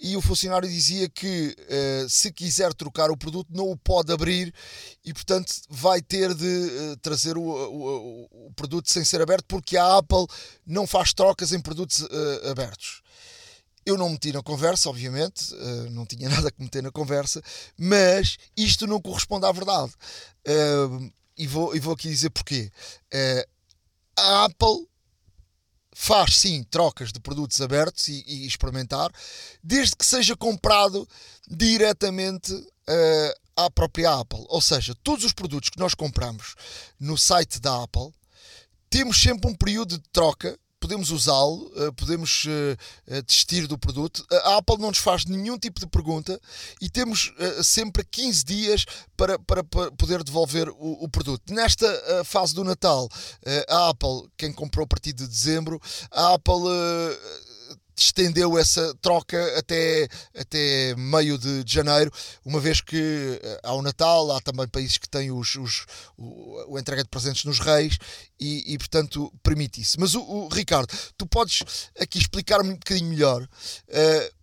e o funcionário dizia que uh, se quiser trocar o produto não o pode abrir e portanto vai ter de uh, trazer o, o, o, produto sem ser aberto porque a Apple não faz trocas em produtos abertos. Eu não meti na conversa, obviamente, não tinha *laughs* nada que meter na conversa, mas isto não corresponde à verdade. e, vou, e vou aqui dizer porquê a Apple faz sim trocas de produtos abertos e, e experimentar, desde que seja comprado diretamente uh, à própria Apple. Ou seja, todos os produtos que nós compramos no site da Apple temos sempre um período de troca podemos usá-lo, eh, podemos eh, eh, desistir do produto. A Apple não nos faz nenhum tipo de pergunta e temos sempre 15 dias para, para, poder devolver o, o, produto. Nesta fase do Natal, a Apple, quem comprou a partir de dezembro, a Apple estendeu essa troca até, até meio de, de janeiro, uma vez que há o Natal, há também países que têm os, os, o, entrega de presentes nos reis e, e portanto, permite isso. Mas, o, o, Ricardo, tu podes aqui explicar-me um bocadinho melhor uh,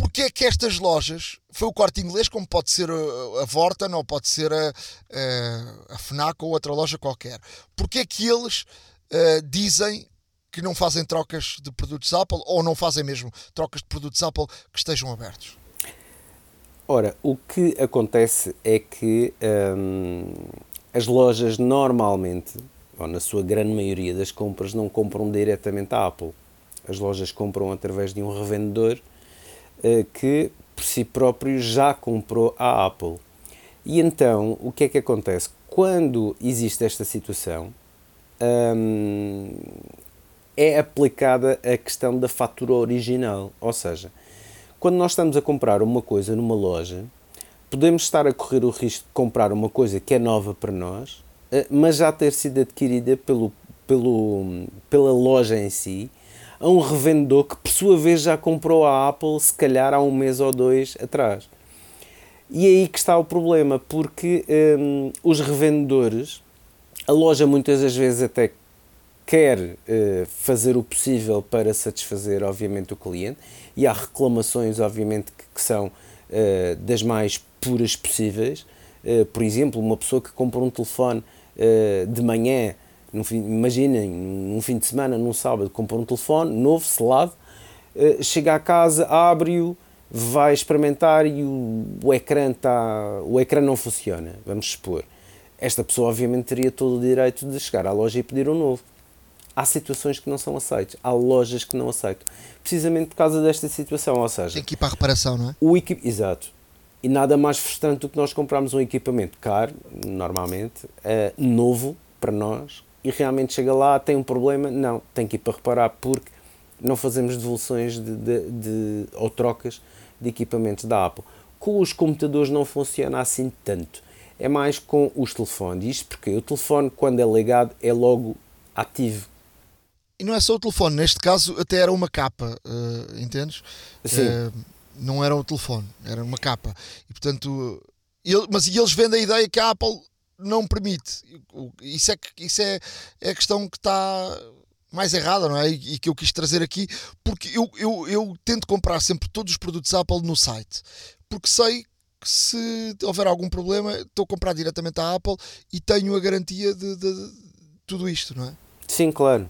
porque é que estas lojas, foi o corte inglês, como pode ser a, a Vorten ou pode ser a, a, a FNAC ou outra loja qualquer, porque é que eles uh, dizem que não fazem trocas de produtos Apple ou não fazem mesmo trocas de produtos Apple que estejam abertos? Ora, o que acontece é que hum, as lojas normalmente, ou na sua grande maioria das compras, não compram diretamente à Apple. As lojas compram através de um revendedor uh, que, por si próprio, já comprou a Apple. E então, o que é que acontece? Quando existe esta situação, hum, é aplicada a questão da fatura original. Ou seja, quando nós estamos a comprar uma coisa numa loja, podemos estar a correr o risco de comprar uma coisa que é nova para nós, eh, mas já ter sido adquirida pelo, pelo, pela loja em si, a um revendedor que por sua vez já comprou a Apple se calhar há um mês ou dois atrás. E é aí que está o problema, porque hum, os revendedores, a loja muitas das vezes até quer uh, fazer o possível para satisfazer, obviamente, o cliente, e há reclamações, obviamente, que, que são uh, das mais puras possíveis. Uh, por exemplo, uma pessoa que compra um telefone de manhã, fim, imaginem, num fim de semana, num sábado, compra um telefone novo, selado, chega à casa, abre-o, vai experimentar e o, o, ecrã tá, o ecrã não funciona, vamos supor. Esta pessoa, obviamente, teria todo o direito de chegar à loja e pedir um novo há situações que não são aceitas, há lojas que não aceitam, precisamente por causa desta situação, ou seja... Tem que ir para a reparação, não é? O equip... Exato. E nada mais frustrante do que nós comprarmos um equipamento caro, normalmente, uh, novo para nós, e realmente chega lá, tem um problema, não, tem que ir para reparar, porque não fazemos devoluções de, de, de, ou trocas de equipamentos da Apple. Com os computadores não funciona assim tanto. É mais com os telefones. Isto porque o telefone, quando é ligado, é logo ativo. E não é só o telefone, neste caso até era uma capa, uh, entendes? Sim. Uh, não era um telefone, era uma capa. E portanto, ele, mas e eles vendem a ideia que a Apple não permite. Isso é, isso é, é a questão que está mais errada, não é? E, que eu quis trazer aqui, porque eu, eu, eu tento comprar sempre todos os produtos Apple no site, porque sei que se houver algum problema, estou a comprar diretamente à Apple e tenho a garantia de, de, de tudo isto, não é? Sim, claro.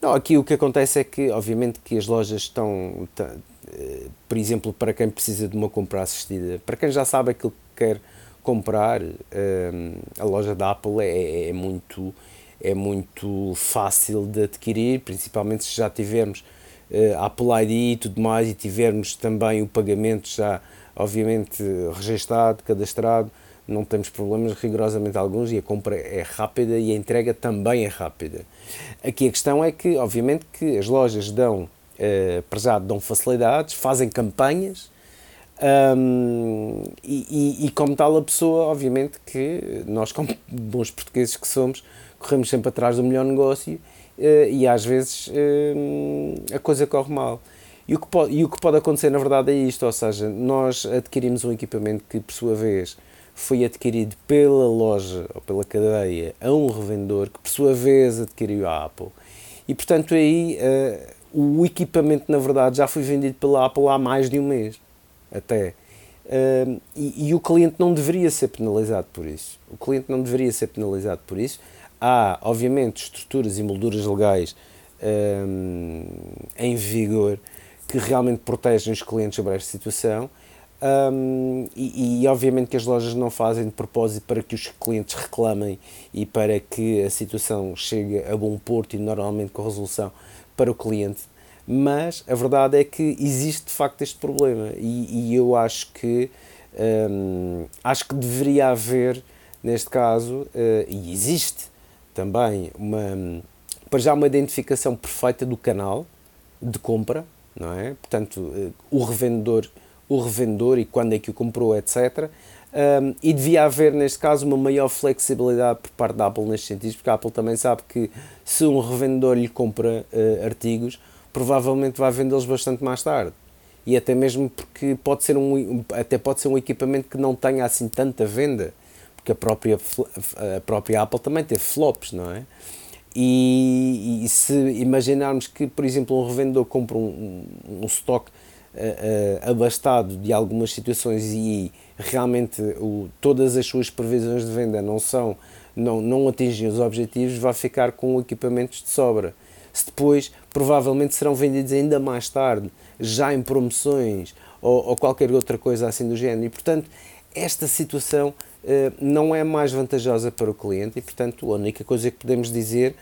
Não, aqui o que acontece é que, obviamente, que as lojas estão, eh, por exemplo, para quem precisa de uma compra assistida, para quem já sabe aquilo que quer comprar, eh, a loja da Apple é, é muito é muito fácil de adquirir, principalmente se já tivermos uh, Apple ID e tudo mais e tivermos também o pagamento já, obviamente, registado, cadastrado, não temos problemas rigorosamente alguns e a compra é rápida e a entrega também é rápida. Aqui a questão é que, obviamente, que as lojas dão, já, dão facilidades, fazem campanhas um, e, e, e, como tal a pessoa, obviamente que nós como bons portugueses que somos, corremos sempre atrás do melhor negócio uh, e às vezes uh, a coisa corre mal. E o, que pode, e o que pode acontecer na verdade é isto, ou seja, nós adquirimos um equipamento que por sua vez foi adquirido pela loja ou pela cadeia a um revendedor que por sua vez adquiriu a Apple. E portanto aí uh, o equipamento na verdade já foi vendido pela Apple há mais de um mês até. Uh, e, e, o cliente não deveria ser penalizado por isso. O cliente não deveria ser penalizado por isso. Há, obviamente, estruturas e molduras legais uh, em vigor que realmente protegem os clientes sobre esta situação um, e, e, obviamente que as lojas não fazem de propósito para que os clientes reclamem e para que a situação chegue a bom porto e normalmente com resolução para o cliente. Mas a verdade é que existe de facto este problema e, e eu acho que um, acho que deveria haver neste caso uh, e existe também uma para já uma identificação perfeita do canal de compra, não é? Portanto, uh, o revendedor o revendedor e quando é que o comprou, etc. Um, e devia haver, neste caso, uma maior flexibilidade por parte da Apple nestes sentidos, porque a Apple também sabe que se um revendedor lhe compra uh, artigos, provavelmente vai vendê-los bastante mais tarde. E até mesmo porque pode ser um, até pode ser um equipamento que não tenha assim tanta venda, porque a própria, a própria Apple também teve flops, não é? E, e se imaginarmos que, por exemplo, um revendedor compra um, um, um estoque uh, abastado de algumas situações e realmente o, todas as suas previsões de venda não são não, não atingem os objetivos, vai ficar com equipamentos de sobra. Se depois, provavelmente serão vendidos ainda mais tarde, já em promoções ou, ou qualquer outra coisa assim do género. E, portanto, esta situação uh, não é mais vantajosa para o cliente e, portanto, a única coisa que podemos dizer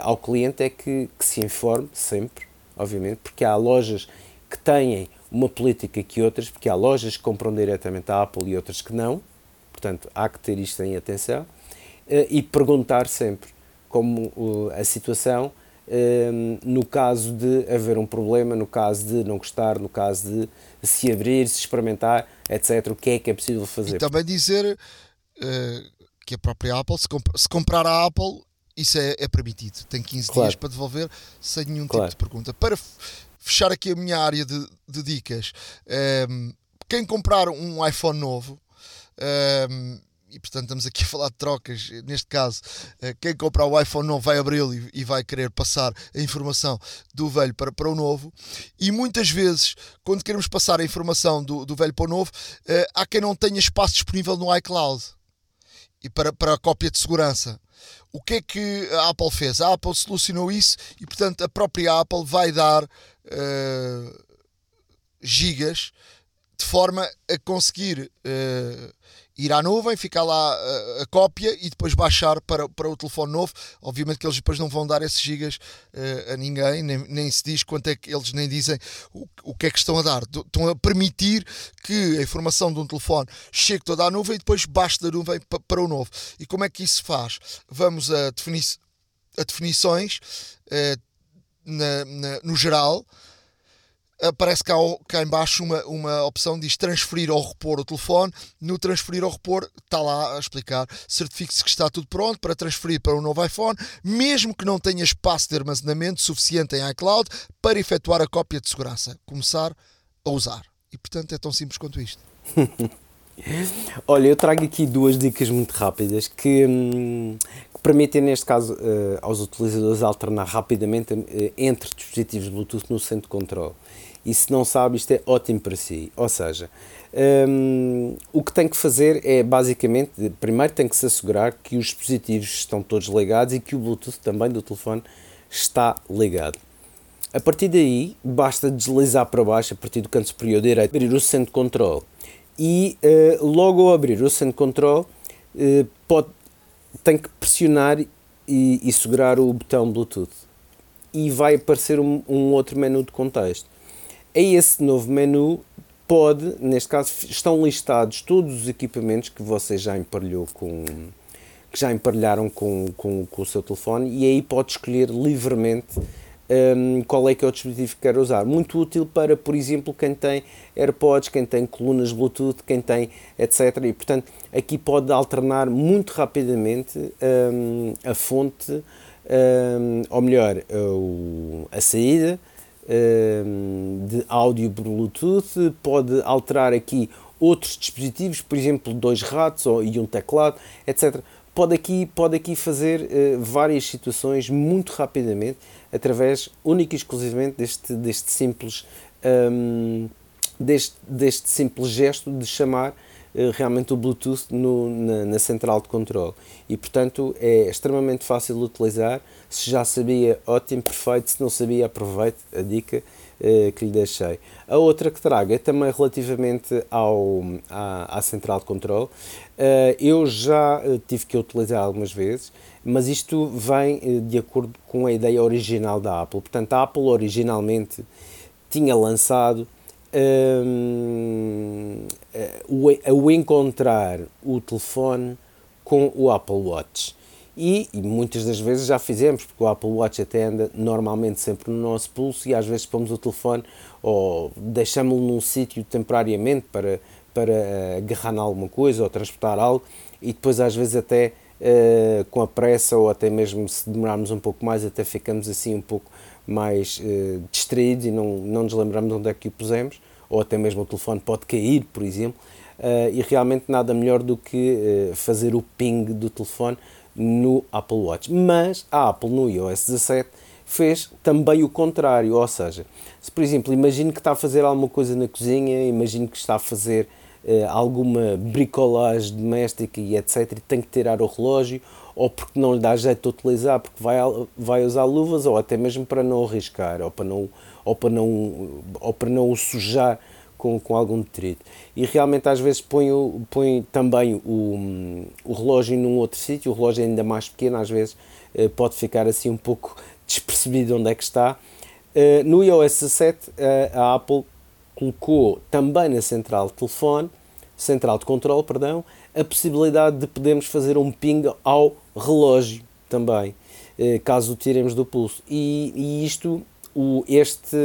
ao cliente é que, que se informe sempre, obviamente, porque há lojas que têm uma política que outras, porque há lojas que compram diretamente à Apple e outras que não, portanto há que ter isto em atenção eh, e perguntar sempre como a situação ehm, no caso de haver um problema, no caso de não gostar, no caso de se abrir, se experimentar, etc. O que é que é possível fazer? E também dizer que a própria Apple, se, comp se, comprar a Apple, isso é, é permitido. Tem 15 claro. dias para devolver sem nenhum claro. tipo de pergunta. Para fechar aqui a minha área de, de dicas. Um, ehm, quem comprar um iPhone novo, um, ehm, e portanto estamos aqui a falar de trocas, neste caso, eh, quem comprar o iPhone novo vai abri-lo e, vai querer passar a informação do velho para, para o novo, e muitas vezes, quando queremos passar a informação do, do velho para o novo, uh, há quem não tenha espaço disponível no iCloud e para, para a cópia de segurança. O que é que a Apple fez? A Apple solucionou isso e, portanto, a própria Apple vai dar uh, gigas de forma a conseguir uh, ir à nuvem, ficar lá a, a, cópia e depois baixar para, para o telefone novo. Obviamente que eles depois não vão dar esses gigas uh, a ninguém, nem, nem se diz quanto é que eles nem dizem o, o que é que estão a dar. Estão a permitir que a informação de um telefone chegue toda à nuvem e depois baixe da nuvem para, para o novo. E como é que isso faz? Vamos a, a definições uh, na, na, no geral aparece cá, cá em baixo uma, uma opção diz transferir ou repor o telefone. No transferir ou repor está lá a explicar. Certifique-se que está tudo pronto para transferir para um novo iPhone, mesmo que não tenha espaço de armazenamento suficiente em iCloud para efetuar a cópia de segurança. Começar a usar. E portanto é tão simples quanto isto. *laughs* Olha, eu trago aqui duas dicas muito rápidas que, hum, que permitem, neste caso, uh, aos utilizadores alternar rapidamente uh, entre dispositivos Bluetooth no centro de controle e se não sabe, isto é ótimo para si. Ou seja, um, o que tem que fazer é basicamente, primeiro tem que se assegurar que os dispositivos estão todos ligados e que o Bluetooth também do telefone está ligado. A partir daí, basta deslizar para baixo, a partir do canto superior direito, abrir o centro de controle. E uh, logo ao abrir o centro de controle, uh, pode, tem que pressionar e, e segurar o botão Bluetooth. E vai aparecer um, um outro menu de contexto a esse novo menu pode, neste caso, estão listados todos os equipamentos que você já emparelhou com que já emparelharam com, com, com o seu telefone e aí pode escolher livremente um, qual é que é o dispositivo que quer usar. Muito útil para, por exemplo, quem tem AirPods, quem tem colunas Bluetooth, quem tem etc. E, portanto, aqui pode alternar muito rapidamente um, a fonte, um, ou melhor, a saída, de áudio Bluetooth, pode alterar aqui outros dispositivos, por exemplo, dois ratos ou, e um teclado, etc. Pode aqui, pode aqui fazer uh, várias situações muito rapidamente, através única e exclusivamente deste, deste, simples, um, ehm, deste, deste simples gesto de chamar uh, realmente o Bluetooth no, na, na central de controle. E, portanto, é extremamente fácil de utilizar, se já sabia, ótimo, perfeito. Se não sabia, aproveite a dica uh, que lhe deixei. A outra que trago é também relativamente ao, à, à central de controle. Uh, eu já uh, tive que utilizar algumas vezes, mas isto vem de acordo com a ideia original da Apple. Portanto, a Apple originalmente tinha lançado um, o, o encontrar o telefone com o Apple Watch. E, e, muitas das vezes já fizemos, porque o Apple Watch até anda normalmente sempre no nosso pulso e às vezes pomos o telefone ou deixamos-lo num sítio temporariamente para, para uh, agarrar alguma coisa ou transportar algo e depois às vezes até uh, com a pressa ou até mesmo se demorarmos um pouco mais até ficamos assim um pouco mais uh, distraídos e não, não nos lembramos onde é que o pusemos, ou até mesmo o telefone pode cair, por exemplo, uh, e realmente nada melhor do que fazer o ping do telefone no Apple Watch. Mas a Apple no iOS 17 fez também o contrário, ou seja, se por exemplo, imagine que está a fazer alguma coisa na cozinha, imagine que está a fazer alguma bricolagem doméstica e etc, e tem que tirar o relógio, ou porque não lhe dá jeito de utilizar, porque vai, vai usar luvas, ou até mesmo para não arriscar, ou para não, ou para não, ou para não o sujar com, com algum detrito. E realmente às vezes põe, põe também o, o relógio num outro sítio, o relógio é ainda mais pequeno, às vezes uh, pode ficar assim um pouco despercebido onde é que está. Uh, no iOS 17, uh, a Apple colocou também na central de telefone, central de controle, perdão, a possibilidade de podermos fazer um ping ao relógio também, uh, caso o tiremos do pulso. E, e isto, o, este,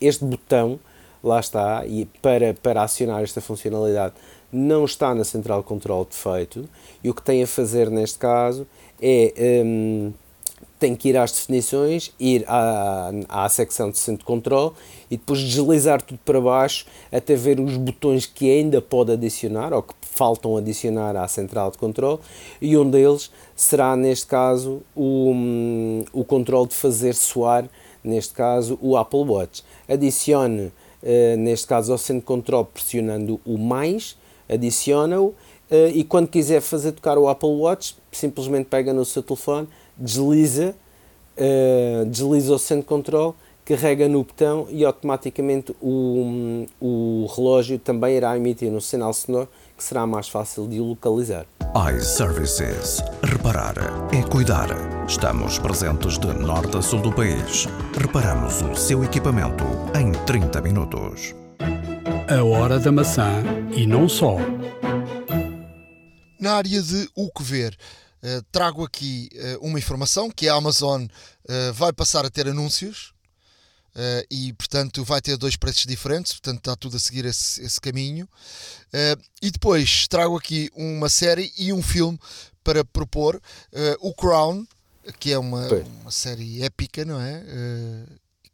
este botão, lá está, e para, para acionar esta funcionalidade, não está na central de controle defeito, e o que tem a fazer neste caso é... Um, tem que ir às definições, ir à, à secção de centro de controle e depois deslizar tudo para baixo até ver os botões que ainda pode adicionar ou que faltam adicionar à central de controle e um deles será neste caso o, o controle de fazer soar neste caso o Apple Watch. Adicione uh, neste caso ao centro de controle pressionando o mais, adiciona-o uh, e quando quiser fazer tocar o Apple Watch simplesmente pega no seu telefone desliza, uh, desliza o centro de controle, carrega no botão e automaticamente o, o relógio também irá emitir um sinal sonoro que será mais fácil de localizar. iServices. Reparar é cuidar. Estamos presentes de norte a sul do país. Reparamos o seu equipamento em 30 minutos. A hora da maçã e não só. Na área de o que ver. Uh, trago aqui uh, uma informação que a Amazon uh, vai passar a ter anúncios e, portanto, vai ter dois preços diferentes, portanto, está tudo a seguir esse, esse caminho. e depois trago aqui uma série e um filme para propor: O Crown, que é uma, uma série épica, não é?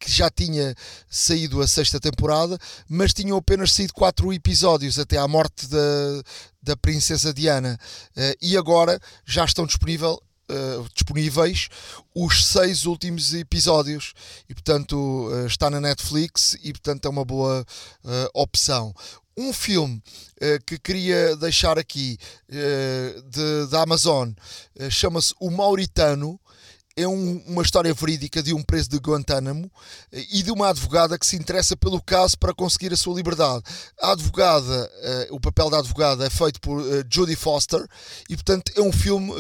que já tinha saído a sexta temporada, mas tinham apenas saído quatro episódios até à morte da, da Princesa Diana. Uh, e agora já estão disponível, uh, disponíveis os seis últimos episódios. E portanto uh, está na Netflix e portanto é uma boa opção. Um filme que queria deixar aqui de, da Amazon chama-se O Mauritano é um, uma história verídica de um preso de Guantánamo eh, e de uma advogada que se interessa pelo caso para conseguir a sua liberdade. A advogada, uh, o papel da advogada é feito por uh, Foster e, portanto, é um filme uh,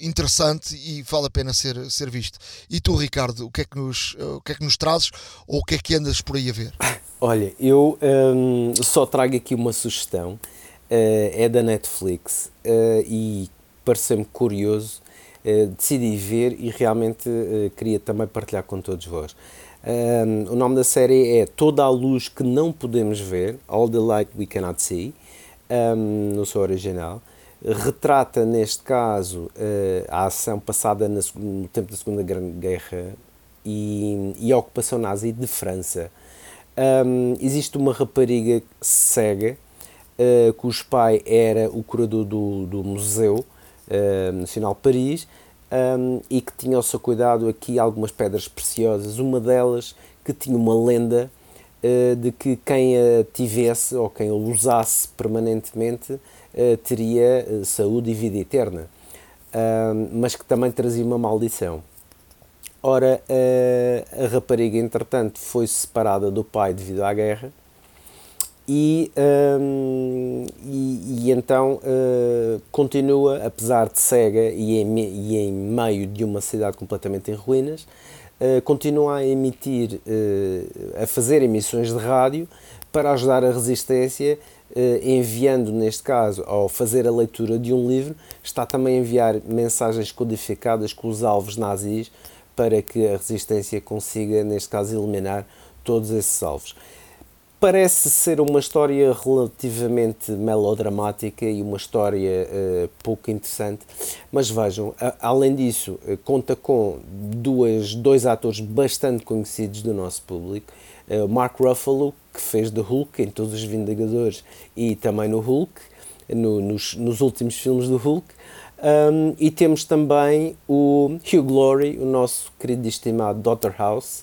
interessante e vale a pena ser, ser visto. E tu, Ricardo, o que, é que nos, o que é que nos trazes ou o que é que andas por aí a ver? Olha, eu um, só trago aqui uma sugestão, é da Netflix e pareceu-me curioso decidi ver e realmente uh, queria também partilhar com todos vós. Um, o nome da série é Toda a Luz que Não Podemos Ver, All the Light We Cannot See, um, no seu original. Retrata, neste caso, uh, a ação passada no tempo da Segunda Grande Guerra e, e a ocupação nazi de França. Um, existe uma rapariga cega, uh, cujo pai era o curador do, do museu, Nacional Paris um, e que tinha ao seu cuidado aqui algumas pedras preciosas, uma delas que tinha uma lenda uh, de que quem a tivesse ou quem a usasse permanentemente uh, teria saúde e vida eterna, mas que também trazia uma maldição. Ora, a rapariga, entretanto, foi separada do pai devido à guerra e, um, e, e, então uh, continua, apesar de cega e em, e em, meio de uma cidade completamente em ruínas, uh, continua a emitir, uh, a fazer emissões de rádio para ajudar a resistência, enviando, neste caso, ao fazer a leitura de um livro, está também a enviar mensagens codificadas com os alvos nazis para que a resistência consiga, neste caso, eliminar todos esses alvos parece ser uma história relativamente melodramática e uma história uh, pouco interessante, mas vejam, a, além disso, uh, conta com duas, dois atores bastante conhecidos do nosso público. Uh, Mark Ruffalo, que fez The Hulk em todos os Vingadores e também no Hulk, no, nos, nos últimos filmes do Hulk. Um, e temos também o Hugh Glory, o nosso querido e estimado Dr. House,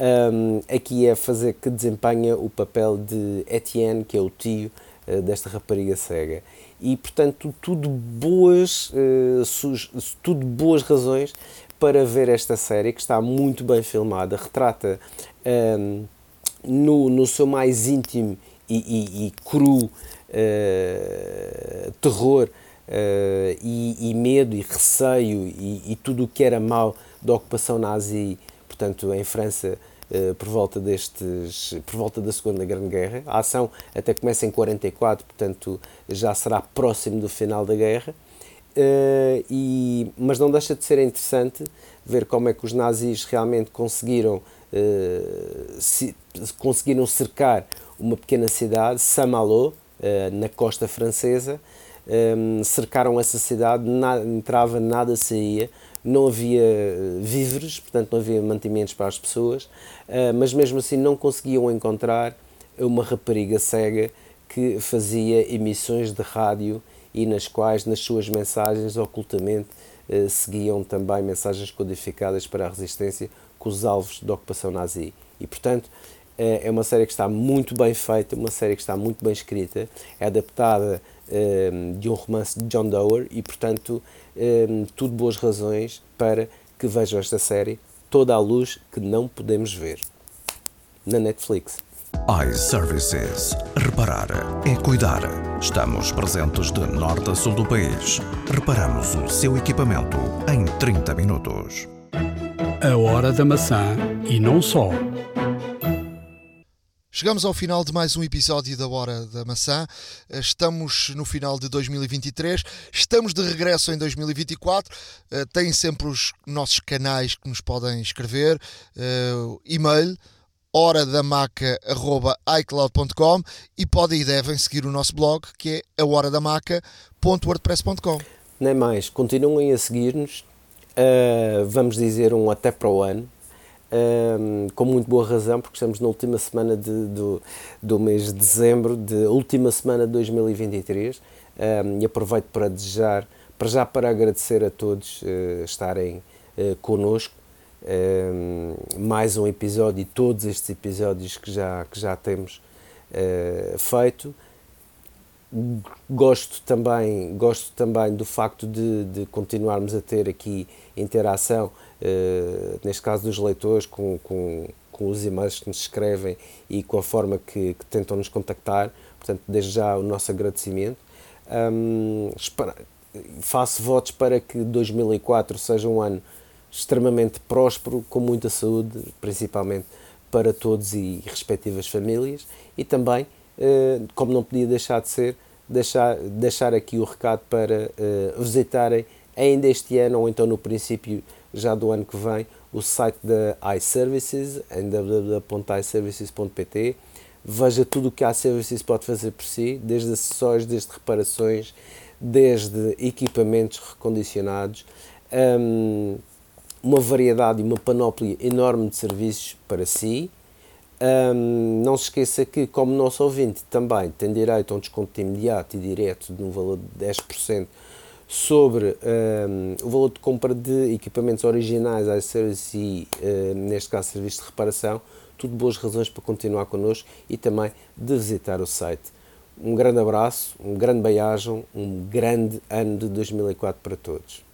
um, aqui é fazer que desempenha o papel de Etienne, que é o tio uh, desta rapariga cega. E, portanto, tudo boas, uh, tudo boas razões para ver esta série, que está muito bem filmada, retrata um, no, no seu mais íntimo e, e, e cru uh, terror e, e, medo e receio e, tudo o que era mal da ocupação nazi, portanto, em França por volta destes, por volta da Segunda Grande Guerra. A ação até começa em 44, portanto já será próximo do final da guerra. Uh, e, mas não deixa de ser interessante ver como é que os nazis realmente conseguiram, uh, se, conseguiram cercar uma pequena cidade, Saint-Malo, na costa francesa. Um, cercaram essa cidade, nada, entrava, nada saía, não havia víveres, portanto não havia mantimentos para as pessoas, uh, mas mesmo assim não conseguiam encontrar uma rapariga cega que fazia emissões de rádio e nas quais, nas suas mensagens, ocultamente, uh, seguiam também mensagens codificadas para a resistência com os alvos da ocupação nazi. E, portanto, é uma série que está muito bem feita, uma série que está muito bem escrita, é adaptada de um romance de John Doerr e, portanto, tudo boas razões para que vejam esta série toda a luz que não podemos ver. Na Netflix. iServices. Reparar é cuidar. Estamos presentes de norte a sul do país. Reparamos o seu equipamento em 30 minutos. A hora da maçã e não só. Chegamos ao final de mais um episódio da Hora da Maçã. Estamos no final de 2023, estamos de regresso em 2024. Eh, têm sempre os nossos canais que nos podem escrever, uh, e-mail horadamaca.icloud.com e podem e devem seguir o nosso blog que é a horadamaca.wordpress.com. Nem mais, continuem a seguir-nos. Uh, vamos dizer um até para o ano um, com muito boa razão, porque estamos na última semana de, do, do mês de dezembro, de última semana de 2023, um, e aproveito para desejar, para já para agradecer a todos uh, estarem uh, connosco. Um, mais um episódio e todos estes episódios que já, que já temos uh, feito. Gosto também, gosto também do facto de, de continuarmos a ter aqui interação neste caso dos leitores, com, com, com os e-mails que nos escrevem e com a forma que, que tentam nos contactar. Portanto, desde já o nosso agradecimento. Um, faço votos para que 2004 seja um ano extremamente próspero, com muita saúde, principalmente para todos e respectivas famílias, e também, uh, como não podia deixar de ser, deixar, deixar aqui o recado para uh, visitarem ainda este ano ou então no princípio já do ano que vem, o site da iServices, em www.iservices.pt. Veja tudo o que a iServices pode fazer por si, desde acessórios, desde reparações, desde equipamentos recondicionados, um, uma variedade e uma panóplia enorme de serviços para si. Um, não se esqueça que, como nosso ouvinte, também tem direito a um desconto imediato e direto de um valor de 10% sobre um, o valor de compra de equipamentos originais, iService e, uh, neste caso, serviços de reparação, tudo boas razões para continuar connosco e também de visitar o site. Um grande abraço, um grande beijo, um grande ano de 2004 para todos.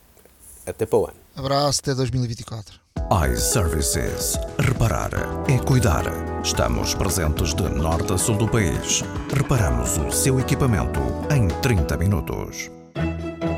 Até para o ano. Abraço até 2024. iServices. Reparar é cuidar. Estamos presentes de norte a sul do país. Reparamos o seu equipamento em 30 minutos.